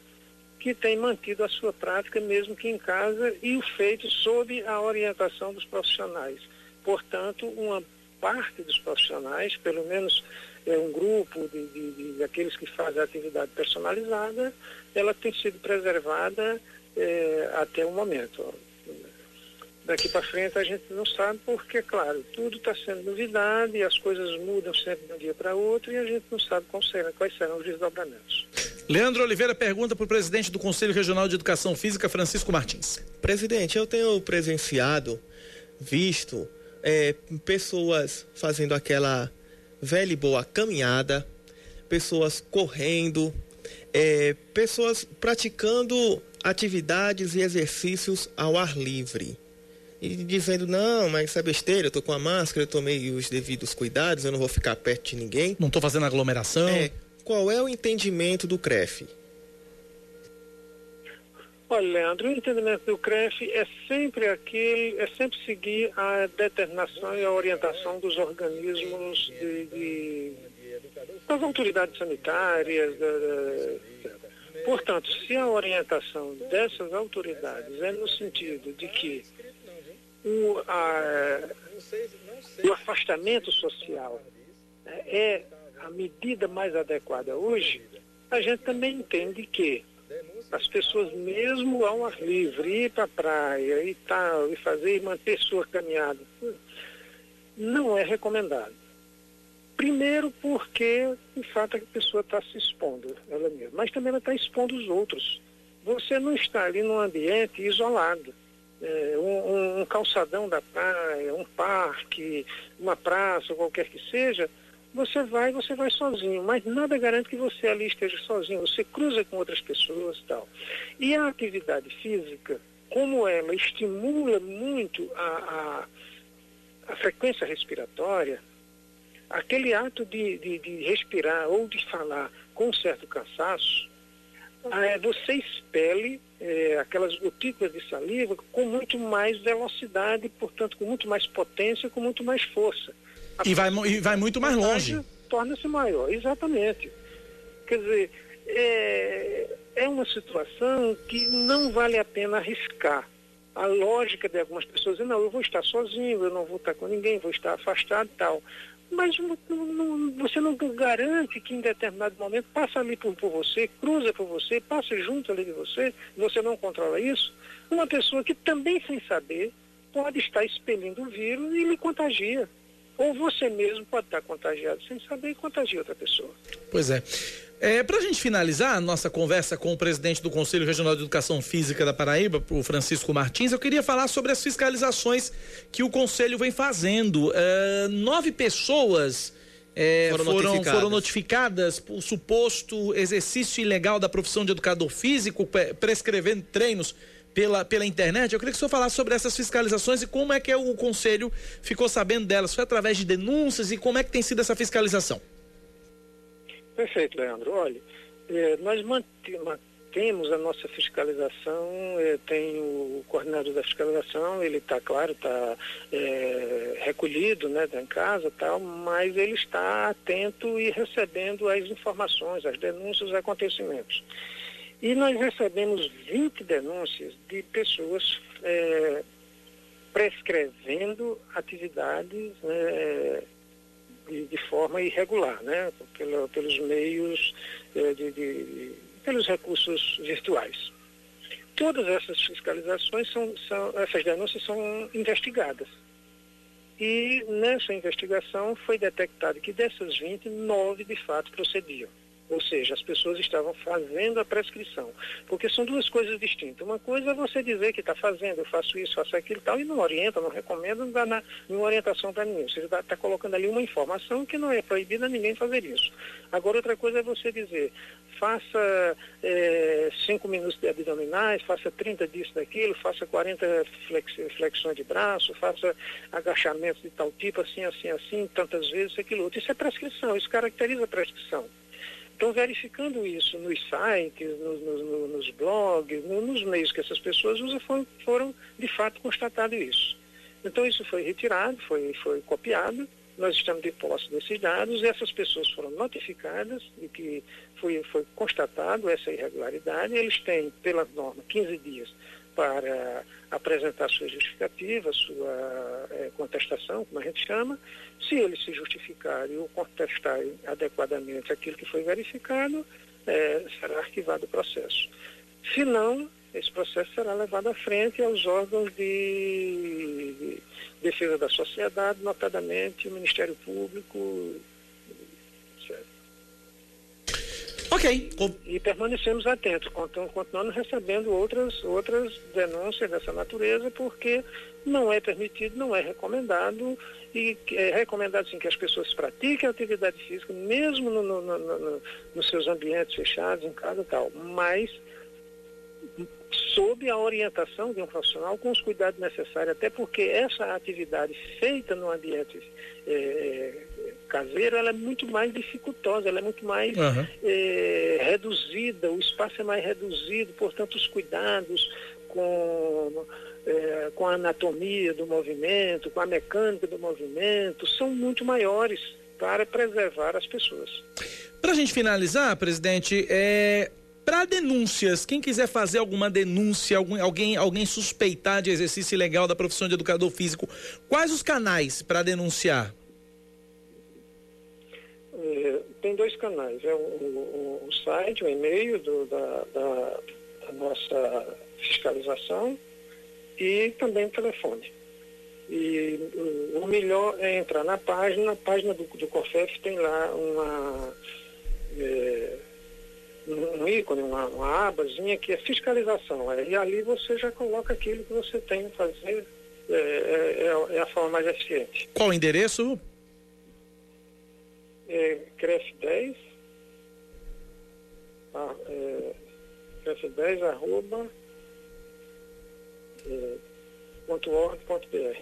Speaker 10: que tem mantido a sua prática, mesmo que em casa, e o feito sob a orientação dos profissionais. Portanto, uma parte dos profissionais, pelo menos é um grupo de, de, de aqueles que fazem a atividade personalizada, ela tem sido preservada é, até o momento. Daqui para frente a gente não sabe porque, claro, tudo está sendo novidade, as coisas mudam sempre de um dia para outro e a gente não sabe quais serão, quais serão os desdobramentos.
Speaker 1: Leandro Oliveira pergunta para o presidente do Conselho Regional de Educação Física, Francisco Martins.
Speaker 2: Presidente, eu tenho presenciado, visto é, pessoas fazendo aquela velha e boa caminhada, pessoas correndo, é, pessoas praticando atividades e exercícios ao ar livre e dizendo, não, mas isso é besteira, eu tô com a máscara, eu tomei os devidos cuidados, eu não vou ficar perto de ninguém.
Speaker 1: Não tô fazendo aglomeração.
Speaker 2: É, qual é o entendimento do CREF?
Speaker 10: Olha, Leandro, o entendimento do CREF é sempre aquele, é sempre seguir a determinação e a orientação dos organismos de, de das autoridades sanitárias, da, da, Portanto, se a orientação dessas autoridades é no sentido de que o, a, o afastamento social né, é a medida mais adequada hoje, a gente também entende que as pessoas mesmo ao ar livre, ir para a praia e tal, e fazer e manter sua caminhada, não é recomendado. Primeiro porque, de fato, a pessoa está se expondo ela mesma, mas também ela está expondo os outros. Você não está ali num ambiente isolado é, um, um, calçadão da praia, um parque, uma praça, qualquer que seja, você vai, você vai sozinho, mas nada garante que você ali esteja sozinho, você cruza com outras pessoas e tal. E a atividade física, como ela estimula muito a, a, a frequência respiratória, aquele ato de, de, de respirar ou de falar com certo cansaço, é, você expele é, aquelas gotículas de saliva com muito mais velocidade, portanto, com muito mais potência, com muito mais força.
Speaker 1: E vai, e vai muito mais longe.
Speaker 10: Torna-se maior, exatamente. Quer dizer, é, é uma situação que não vale a pena arriscar. A lógica de algumas pessoas é, não, eu vou estar sozinho, eu não vou estar com ninguém, vou estar afastado e tal mas não, não, você não garante que em determinado momento passa ali por, por, você, cruza por você, passa junto ali de você, você não controla isso. Uma pessoa que também sem saber pode estar expelindo o vírus e lhe contagia. Ou você mesmo pode estar contagiado sem saber e contagia outra pessoa.
Speaker 1: Pois é. É, Para a gente finalizar a nossa conversa com o presidente do Conselho Regional de Educação Física da Paraíba, o Francisco Martins, eu queria falar sobre as fiscalizações que o Conselho vem fazendo. É, nove pessoas é, foram, foram, notificadas. foram, notificadas. por suposto exercício ilegal da profissão de educador físico, prescrevendo treinos pela, pela internet. Eu queria que o senhor falasse sobre essas fiscalizações e como é que o Conselho ficou sabendo delas. Foi através de denúncias e como é que tem sido essa fiscalização?
Speaker 10: Perfeito, Leandro. Olha, é, nós mantemos a nossa fiscalização, é, tem o coordenador da fiscalização, ele está, claro, está é, recolhido, né, tá em casa tal, mas ele está atento e recebendo as informações, as denúncias, os acontecimentos. E nós recebemos 20 denúncias de pessoas é, prescrevendo atividades né, de, de forma irregular, né? Pelos meios, eh, de, de, pelos recursos virtuais. Todas essas fiscalizações são, são, essas denúncias são investigadas. E nessa investigação foi detectado que dessas 20, nove de fato procediam. Ou seja, as pessoas estavam fazendo a prescrição. Porque são duas coisas distintas. Uma coisa é você dizer que está fazendo, eu faço isso, faço aquilo tal, e não orienta, não recomenda, não dá nenhuma orientação para ninguém. Você está tá colocando ali uma informação que não é proibida ninguém fazer isso. Agora, outra coisa é você dizer, faça é, cinco minutos de abdominais, faça 30 disso daquilo, faça 40 flex, flexões de braço, faça agachamentos de tal tipo, assim, assim, assim, tantas vezes, aquilo outro. Isso é prescrição, isso caracteriza a prescrição. Então, verificando isso nos sites, nos, nos, nos blogs, nos meios que essas pessoas usam, foram, foram de fato constatado isso. Então, isso foi retirado, foi, foi copiado, nós estamos de posse desses dados, essas pessoas foram notificadas de que foi, foi constatado essa irregularidade, eles têm, pela norma, 15 dias para apresentar sua justificativa, sua é, contestação, como a gente chama. Se eles se justificarem ou contestarem adequadamente aquilo que foi verificado, é, será arquivado o processo. Se não, esse processo será levado à frente aos órgãos de defesa da sociedade, notadamente o Ministério Público.
Speaker 1: Ok.
Speaker 10: E permanecemos atentos, continuando recebendo outras, outras denúncias dessa natureza, porque não é permitido, não é recomendado, e é recomendado sim que as pessoas pratiquem atividade física, mesmo no, no, no, nos seus ambientes fechados, em casa e tal, mas sob a orientação de um profissional com os cuidados necessários, até porque essa atividade feita no ambiente é, caseiro, ela é muito mais dificultosa, ela é muito mais uhum. reduzida, o espaço é mais reduzido, portanto os cuidados com, é, com a anatomia do movimento, com a mecânica do movimento, são muito maiores para preservar as pessoas.
Speaker 1: Para a gente finalizar, presidente, é, para denúncias, quem quiser fazer alguma denúncia, algum, alguém, alguém suspeitar de exercício ilegal da profissão de educador físico, quais os canais para denunciar?
Speaker 10: É, tem dois canais, é o, o, o site, o e-mail do, da, da, da, nossa fiscalização e também o telefone. E o, melhor é entrar na página, na página do, do COFEF tem lá uma. É, um ícone, uma, uma abazinha que é fiscalização. E ali você já coloca aquilo que você tem que fazer, é, é, é, é a forma mais eficiente.
Speaker 1: Qual o endereço?
Speaker 10: É, CREF 10, a, é, CREF 10 arroba é, ponto org, ponto br.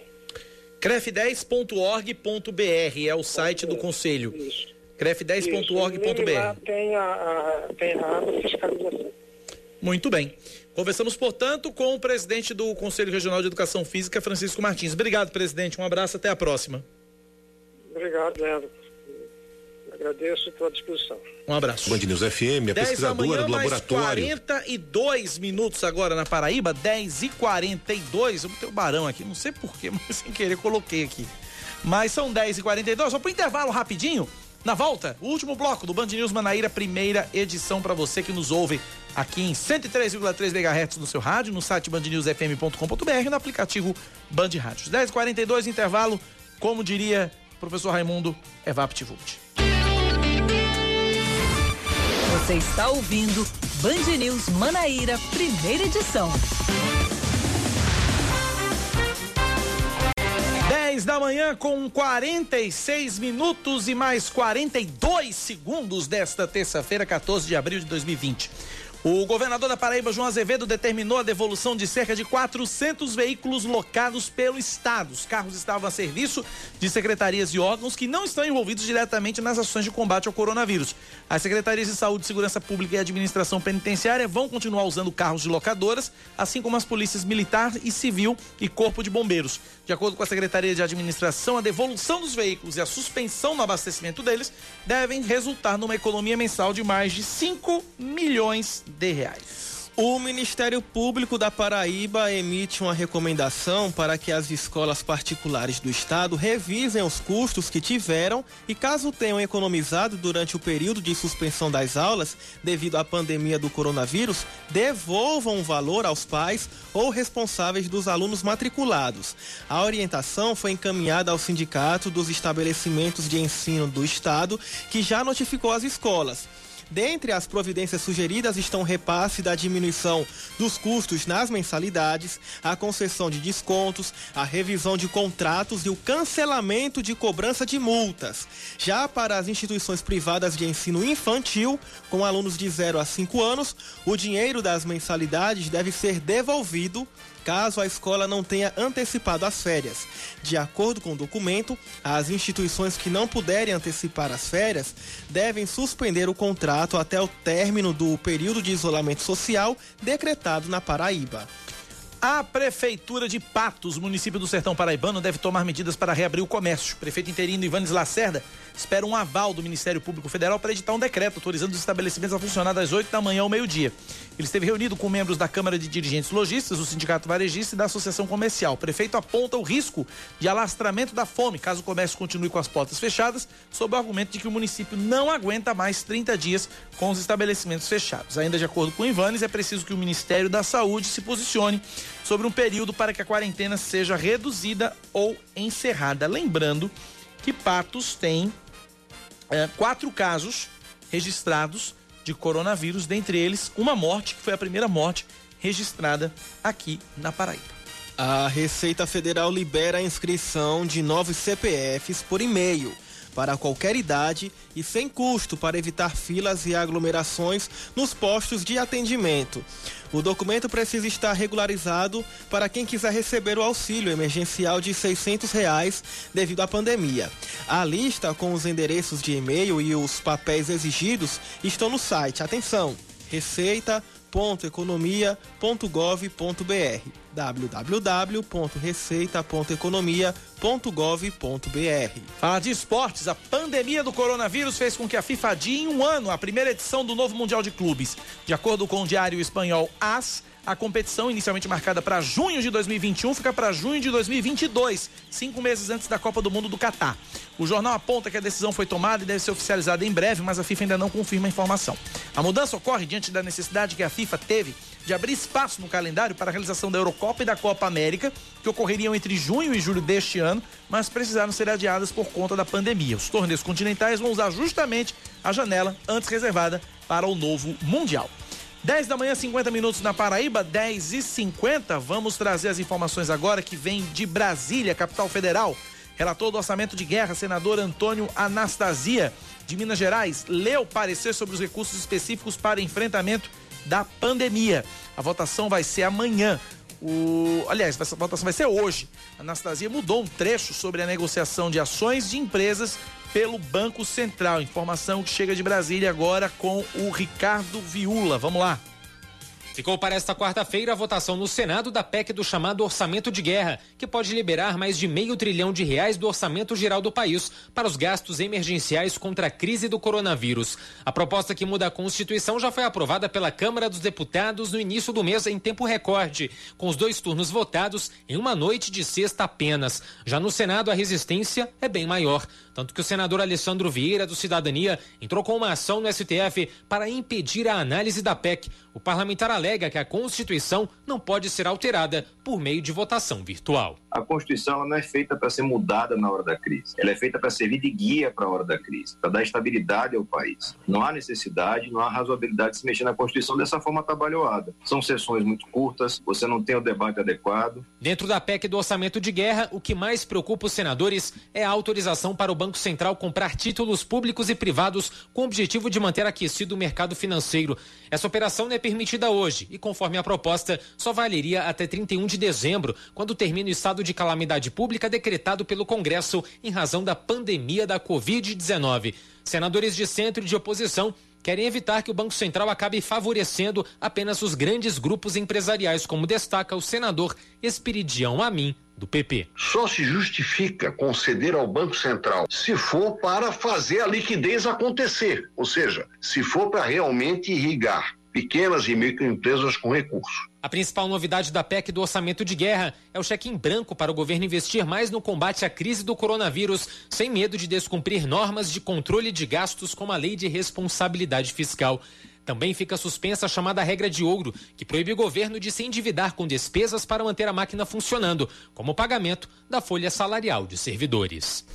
Speaker 1: cref10.org.br é o site do conselho.
Speaker 10: Isso
Speaker 1: cref10.org.br.
Speaker 10: Tem a, a, tem a aba fiscalização.
Speaker 1: Muito bem. Conversamos, portanto, com o presidente do Conselho Regional de Educação Física, Francisco Martins. Obrigado, presidente. Um abraço, até a próxima.
Speaker 10: Obrigado, Leandro. Agradeço pela disposição.
Speaker 1: Um abraço.
Speaker 11: Band News FM, a pesquisadora
Speaker 1: manhã,
Speaker 11: do laboratório.
Speaker 1: 42 minutos agora na Paraíba, 10 e 42 Eu botei o barão aqui, não sei porquê, mas sem querer coloquei aqui. Mas são 10 e 42 Só para intervalo rapidinho. Na volta, o último bloco do Band News Manaíra, primeira edição para você que nos ouve aqui em 103,3 MHz no seu rádio, no site bandnewsfm.com.br e no aplicativo Band Rádios. 10h42, intervalo, como diria o professor Raimundo, é VaptVult.
Speaker 8: Você está ouvindo Band News Manaíra, primeira edição.
Speaker 1: 10 da manhã com 46 minutos e mais 42 segundos desta terça-feira, 14 de abril de 2020. O governador da Paraíba, João Azevedo, determinou a devolução de cerca de 400 veículos locados pelo Estado. Os carros estavam a serviço de secretarias e órgãos que não estão envolvidos diretamente nas ações de combate ao coronavírus. As secretarias de Saúde, Segurança Pública e Administração Penitenciária vão continuar usando carros de locadoras, assim como as polícias militar e civil e corpo de bombeiros. De acordo com a Secretaria de Administração, a devolução dos veículos e a suspensão no abastecimento deles devem resultar numa economia mensal de mais de 5 milhões de reais.
Speaker 2: O Ministério Público da Paraíba emite uma recomendação para que as escolas particulares do estado revisem os custos que tiveram e, caso tenham economizado durante o período de suspensão das aulas devido à pandemia do coronavírus, devolvam o valor aos pais ou responsáveis dos alunos matriculados. A orientação foi encaminhada ao Sindicato dos Estabelecimentos de Ensino do Estado, que já notificou as escolas. Dentre as providências sugeridas estão o repasse da diminuição dos custos nas mensalidades, a concessão de descontos, a revisão de contratos e o cancelamento de cobrança de multas. Já para as instituições privadas de ensino infantil, com alunos de 0 a 5 anos, o dinheiro das mensalidades deve ser devolvido caso a escola não tenha antecipado as férias. De acordo com o documento, as instituições que não puderem antecipar as férias devem suspender o contrato até o término do período de isolamento social decretado na Paraíba.
Speaker 1: A Prefeitura de Patos, município do Sertão Paraibano, deve tomar medidas para reabrir o comércio. Prefeito interino Ivanes Lacerda espera um aval do Ministério Público Federal para editar um decreto autorizando os estabelecimentos a funcionar das 8 da manhã ao meio-dia. Ele esteve reunido com membros da Câmara de Dirigentes Logistas, do Sindicato Varejista e da Associação Comercial. O prefeito aponta o risco de alastramento da fome caso o comércio continue com as portas fechadas, sob o argumento de que o município não aguenta mais 30 dias com os estabelecimentos fechados. Ainda de acordo com Ivanes, é preciso que o Ministério da Saúde se posicione sobre um período para que a quarentena seja reduzida ou encerrada. Lembrando que Patos tem é, quatro casos registrados de coronavírus, dentre eles uma morte, que foi a primeira morte registrada aqui na Paraíba.
Speaker 2: A Receita Federal libera a inscrição de novos CPFs por e-mail para qualquer idade e sem custo para evitar filas e aglomerações nos postos de atendimento. O documento precisa estar regularizado para quem quiser receber o auxílio emergencial de 600 reais devido à pandemia. A lista com os endereços de e-mail e os papéis exigidos estão no site. Atenção! receita.economia.gov.br www.receita.economia.gov.br
Speaker 1: Falar de esportes, a pandemia do coronavírus fez com que a FIFA adie em um ano a primeira edição do novo Mundial de Clubes. De acordo com o diário espanhol AS, a competição, inicialmente marcada para junho de 2021, fica para junho de 2022, cinco meses antes da Copa do Mundo do Catar. O jornal aponta que a decisão foi tomada e deve ser oficializada em breve, mas a FIFA ainda não confirma a informação. A mudança ocorre diante da necessidade que a FIFA teve de abrir espaço no calendário para a realização da Eurocopa e da Copa América, que ocorreriam entre junho e julho deste ano, mas precisaram ser adiadas por conta da pandemia. Os torneios continentais vão usar justamente a janela antes reservada para o novo Mundial. 10 da manhã, 50 minutos na Paraíba, 10 e 50. Vamos trazer as informações agora que vem de Brasília, capital federal. Relator do orçamento de guerra, senador Antônio Anastasia, de Minas Gerais, leu parecer sobre os recursos específicos para enfrentamento da pandemia. A votação vai ser amanhã. O, aliás, essa votação vai ser hoje. Anastasia mudou um trecho sobre a negociação de ações de empresas pelo Banco Central. Informação que chega de Brasília agora com o Ricardo Viula. Vamos lá.
Speaker 12: Ficou para esta quarta-feira a votação no Senado da PEC do chamado Orçamento de Guerra, que pode liberar mais de meio trilhão de reais do orçamento geral do país para os gastos emergenciais contra a crise do coronavírus. A proposta que muda a Constituição já foi aprovada pela Câmara dos Deputados no início do mês em tempo recorde, com os dois turnos votados em uma noite de sexta apenas. Já no Senado, a resistência é bem maior. Tanto que o senador Alessandro Vieira, do Cidadania, entrou com uma ação no STF para impedir a análise da PEC. O parlamentar alega que a Constituição não pode ser alterada por meio de votação virtual.
Speaker 13: A Constituição não é feita para ser mudada na hora da crise. Ela é feita para servir de guia para a hora da crise, para dar estabilidade ao país. Não há necessidade, não há razoabilidade de se mexer na Constituição dessa forma trabalhada. São sessões muito curtas, você não tem o debate adequado.
Speaker 12: Dentro da PEC do orçamento de guerra, o que mais preocupa os senadores é a autorização para o Banco Central comprar títulos públicos e privados com o objetivo de manter aquecido o mercado financeiro. Essa operação não é permitida hoje e, conforme a proposta, só valeria até 31 de dezembro, quando termina o estado de calamidade pública decretado pelo Congresso em razão da pandemia da Covid-19. Senadores de centro e de oposição querem evitar que o Banco Central acabe favorecendo apenas os grandes grupos empresariais, como destaca o senador Espiridião Amin, do PP.
Speaker 14: Só se justifica conceder ao Banco Central se for para fazer a liquidez acontecer, ou seja, se for para realmente irrigar pequenas e microempresas com recursos.
Speaker 12: A principal novidade da PEC do orçamento de guerra é o cheque em branco para o governo investir mais no combate à crise do coronavírus, sem medo de descumprir normas de controle de gastos como a lei de responsabilidade fiscal. Também fica suspensa a chamada regra de ouro, que proíbe o governo de se endividar com despesas para manter a máquina funcionando, como o pagamento da folha salarial de servidores.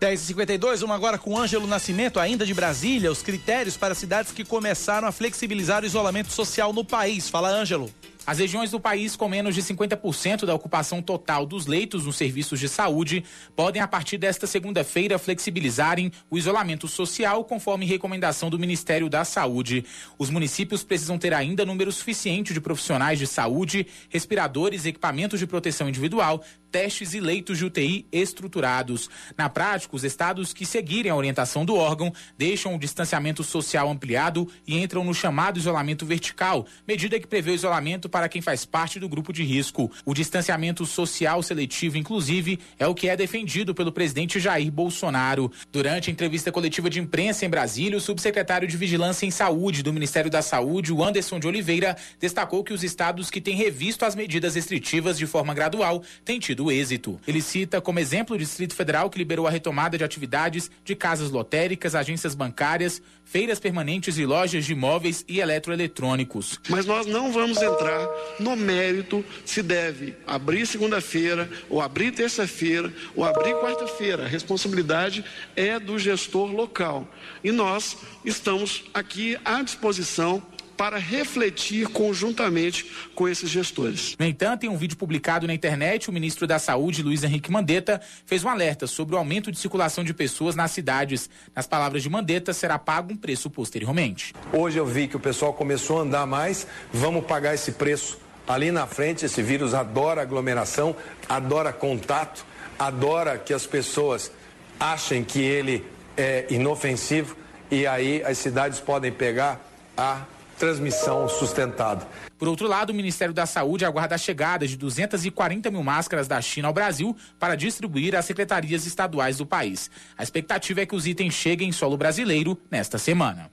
Speaker 1: 10h52, uma agora com Ângelo Nascimento, ainda de Brasília, os critérios para cidades que começaram a flexibilizar o isolamento social no país. Fala, Ângelo.
Speaker 15: As regiões do país com menos de 50% da ocupação total dos leitos nos serviços de saúde podem, a partir desta segunda-feira, flexibilizarem o isolamento social, conforme recomendação do Ministério da Saúde. Os municípios precisam ter ainda número suficiente de profissionais de saúde, respiradores, equipamentos de proteção individual, testes e leitos de UTI estruturados. Na prática, os estados que seguirem a orientação do órgão deixam o distanciamento social ampliado e entram no chamado isolamento vertical, medida que prevê o isolamento para quem faz parte do grupo de risco. O distanciamento social seletivo, inclusive, é o que é defendido pelo presidente Jair Bolsonaro. Durante a entrevista coletiva de imprensa em Brasília, o subsecretário de Vigilância em Saúde do Ministério da Saúde, o Anderson de Oliveira, destacou que os estados que têm revisto as medidas restritivas de forma gradual têm tido êxito. Ele cita como exemplo o Distrito Federal, que liberou a retomada de atividades de casas lotéricas, agências bancárias, feiras permanentes e lojas de imóveis e eletroeletrônicos.
Speaker 16: Mas nós não vamos entrar no mérito se deve abrir segunda-feira, ou abrir terça-feira, ou abrir quarta-feira. A responsabilidade é do gestor local. E nós estamos aqui à disposição para refletir conjuntamente com esses gestores.
Speaker 15: No entanto, em um vídeo publicado na internet, o ministro da Saúde, Luiz Henrique Mandetta, fez um alerta sobre o aumento de circulação de pessoas nas cidades. Nas palavras de Mandetta, será pago um preço posteriormente.
Speaker 17: Hoje eu vi que o pessoal começou a andar mais, vamos pagar esse preço. Ali na frente, esse vírus adora aglomeração, adora contato, adora que as pessoas achem que ele é inofensivo e aí as cidades podem pegar a transmissão sustentada.
Speaker 15: Por outro lado, o Ministério da Saúde aguarda a chegada de 240 mil máscaras da China ao Brasil para distribuir às secretarias estaduais do país. A expectativa é que os itens cheguem em solo brasileiro nesta semana.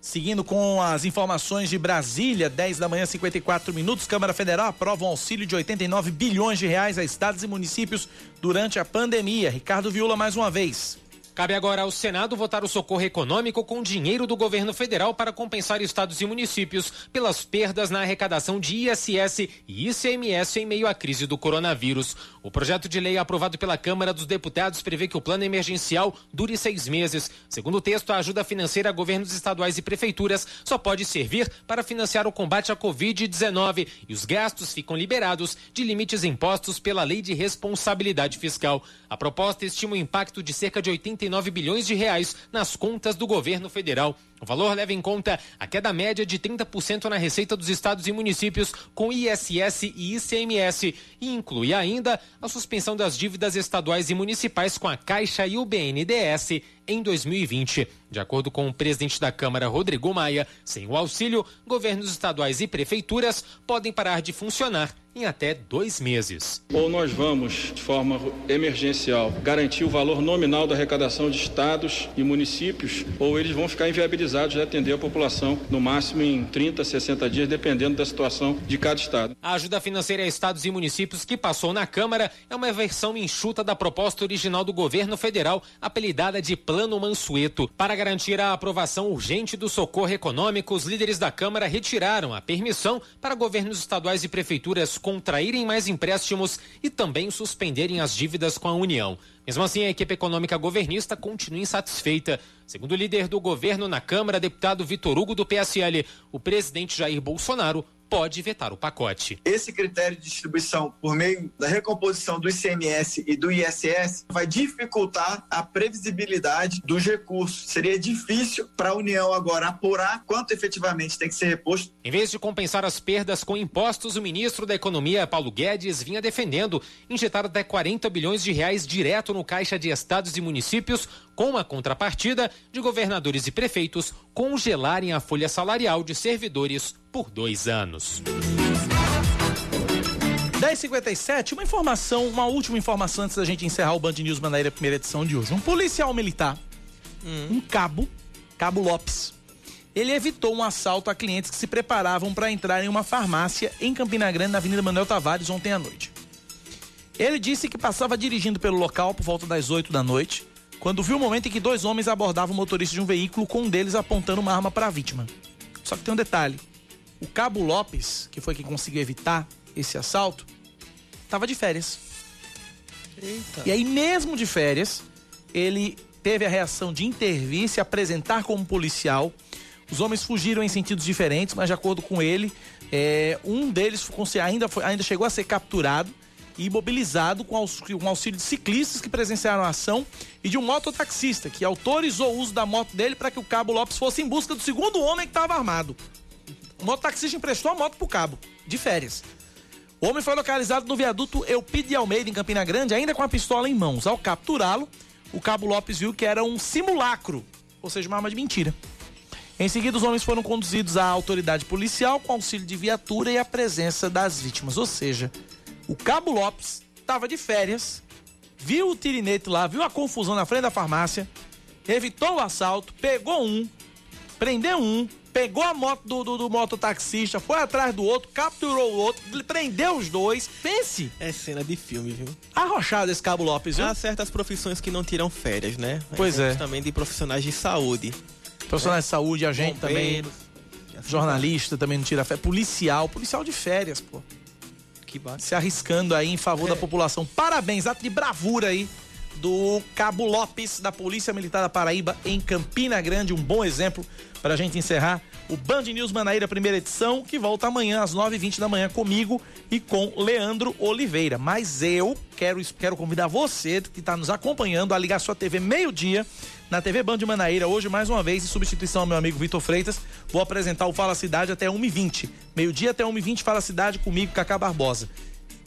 Speaker 1: Seguindo com as informações de Brasília, 10 da manhã, 54 minutos, Câmara Federal aprova um auxílio de 89 bilhões de reais a estados e municípios durante a pandemia. Ricardo Viula mais uma vez.
Speaker 12: Cabe agora ao Senado votar o socorro econômico com dinheiro do governo federal para compensar estados e municípios pelas perdas na arrecadação de ISS e ICMS em meio à crise do coronavírus. O projeto de lei aprovado pela Câmara dos Deputados prevê que o plano emergencial dure seis meses. Segundo o texto, a ajuda financeira a governos estaduais e prefeituras só pode servir para financiar o combate à Covid-19 e os gastos ficam liberados de limites impostos pela Lei de Responsabilidade Fiscal. A proposta estima o impacto de cerca de 89 bilhões de reais nas contas do governo federal. O valor leva em conta a queda média de 30% na receita dos estados e municípios com ISS e ICMS e inclui ainda a suspensão das dívidas estaduais e municipais com a Caixa e o BNDES em 2020. De acordo com o presidente da Câmara, Rodrigo Maia, sem o auxílio, governos estaduais e prefeituras podem parar de funcionar em até dois meses.
Speaker 18: Ou nós vamos, de forma emergencial, garantir o valor nominal da arrecadação de estados e municípios, ou eles vão ficar inviabilizados de atender a população, no máximo em 30, 60 dias, dependendo da situação de cada estado.
Speaker 12: A ajuda financeira a estados e municípios que passou na Câmara é uma versão enxuta da proposta original do governo federal, apelidada de Plano Mansueto. Para garantir a aprovação urgente do socorro econômico, os líderes da Câmara retiraram a permissão para governos estaduais e prefeituras contraírem mais empréstimos e também suspenderem as dívidas com a União. Mesmo assim, a equipe econômica governista continua insatisfeita. Segundo o líder do governo na Câmara, deputado Vitor Hugo do PSL, o presidente Jair Bolsonaro pode vetar o pacote.
Speaker 19: Esse critério de distribuição por meio da recomposição do ICMS e do ISS vai dificultar a previsibilidade dos recursos. Seria difícil para a União agora apurar quanto efetivamente tem que ser reposto.
Speaker 12: Em vez de compensar as perdas com impostos, o ministro da Economia, Paulo Guedes, vinha defendendo injetar até 40 bilhões de reais direto no caixa de estados e municípios, com a contrapartida de governadores e prefeitos congelarem a folha salarial de servidores por dois anos.
Speaker 1: 1057, uma informação, uma última informação antes da gente encerrar o Band News Manaíra, primeira edição de hoje. Um policial militar, hum. um cabo, Cabo Lopes, ele evitou um assalto a clientes que se preparavam para entrar em uma farmácia em Campina Grande, na Avenida Manuel Tavares, ontem à noite. Ele disse que passava dirigindo pelo local por volta das 8 da noite, quando viu o momento em que dois homens abordavam o motorista de um veículo, com um deles apontando uma arma para a vítima. Só que tem um detalhe: o Cabo Lopes, que foi quem conseguiu evitar esse assalto, estava de férias. Eita. E aí, mesmo de férias, ele teve a reação de intervir, se apresentar como policial. Os homens fugiram em sentidos diferentes, mas de acordo com ele, é, um deles ainda, foi, ainda chegou a ser capturado e imobilizado com auxílio, auxílio de ciclistas que presenciaram a ação e de um mototaxista que autorizou o uso da moto dele para que o Cabo Lopes fosse em busca do segundo homem que estava armado. O mototaxista emprestou a moto pro Cabo, de férias. O homem foi localizado no viaduto Eupide de Almeida, em Campina Grande, ainda com a pistola em mãos. Ao capturá-lo, o Cabo Lopes viu que era um simulacro, ou seja, uma arma de mentira. Em seguida, os homens foram conduzidos à autoridade policial com auxílio de viatura e a presença das vítimas. Ou seja, o Cabo Lopes estava de férias, viu o tirinete lá, viu a confusão na frente da farmácia, evitou o assalto, pegou um, prendeu um, pegou a moto do, do, do mototaxista, foi atrás do outro, capturou o outro, prendeu os dois. Pense!
Speaker 2: É cena de filme, viu?
Speaker 1: Arrochado esse Cabo Lopes, viu?
Speaker 2: Há certas profissões que não tiram férias, né?
Speaker 1: Pois é.
Speaker 2: Também de profissionais de saúde.
Speaker 1: Profissionais de saúde, agente também.
Speaker 2: Bombeiros.
Speaker 1: Jornalista também não tira férias. Policial, policial de férias, pô. Se arriscando aí em favor da população. Parabéns, ato de bravura aí do Cabo Lopes, da Polícia Militar da Paraíba, em Campina Grande. Um bom exemplo para a gente encerrar o Band News Manaíra, primeira edição, que volta amanhã às 9h20 da manhã comigo e com Leandro Oliveira. Mas eu quero, quero convidar você que está nos acompanhando a ligar sua TV meio-dia na TV Band Manaíra. Hoje, mais uma vez, em substituição ao meu amigo Vitor Freitas, vou apresentar o Fala Cidade até 1h20. Meio-dia até 1h20, Fala Cidade comigo, Cacá Barbosa.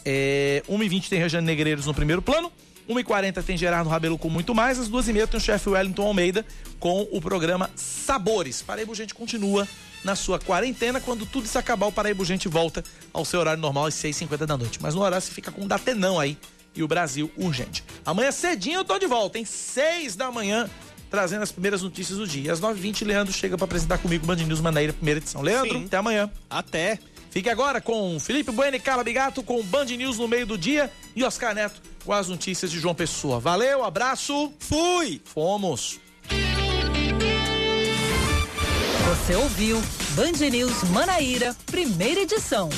Speaker 1: É, 1h20 tem Rejane Negreiros no primeiro plano. 1h40 tem Gerardo Rabelo com muito mais. Às 2h30 tem o chefe Wellington Almeida com o programa Sabores. Paraíba Gente continua na sua quarentena. Quando tudo isso acabar, o Paraíba Gente volta ao seu horário normal às 6h50 da noite. Mas no horário você fica com o Datenão aí e o Brasil urgente. Amanhã cedinho eu tô de volta, em 6 da manhã, trazendo as primeiras notícias do dia. Às 9h20, Leandro chega para apresentar comigo o Band News Manaíra, primeira edição. Leandro,
Speaker 2: Sim.
Speaker 1: até amanhã.
Speaker 2: Até.
Speaker 1: Fique agora com Felipe Bueno e Carla Bigato com Band News no meio do dia e Oscar Neto com as notícias de João Pessoa. Valeu, abraço.
Speaker 2: Fui.
Speaker 1: Fomos.
Speaker 8: Você ouviu Band News Manaíra, primeira edição.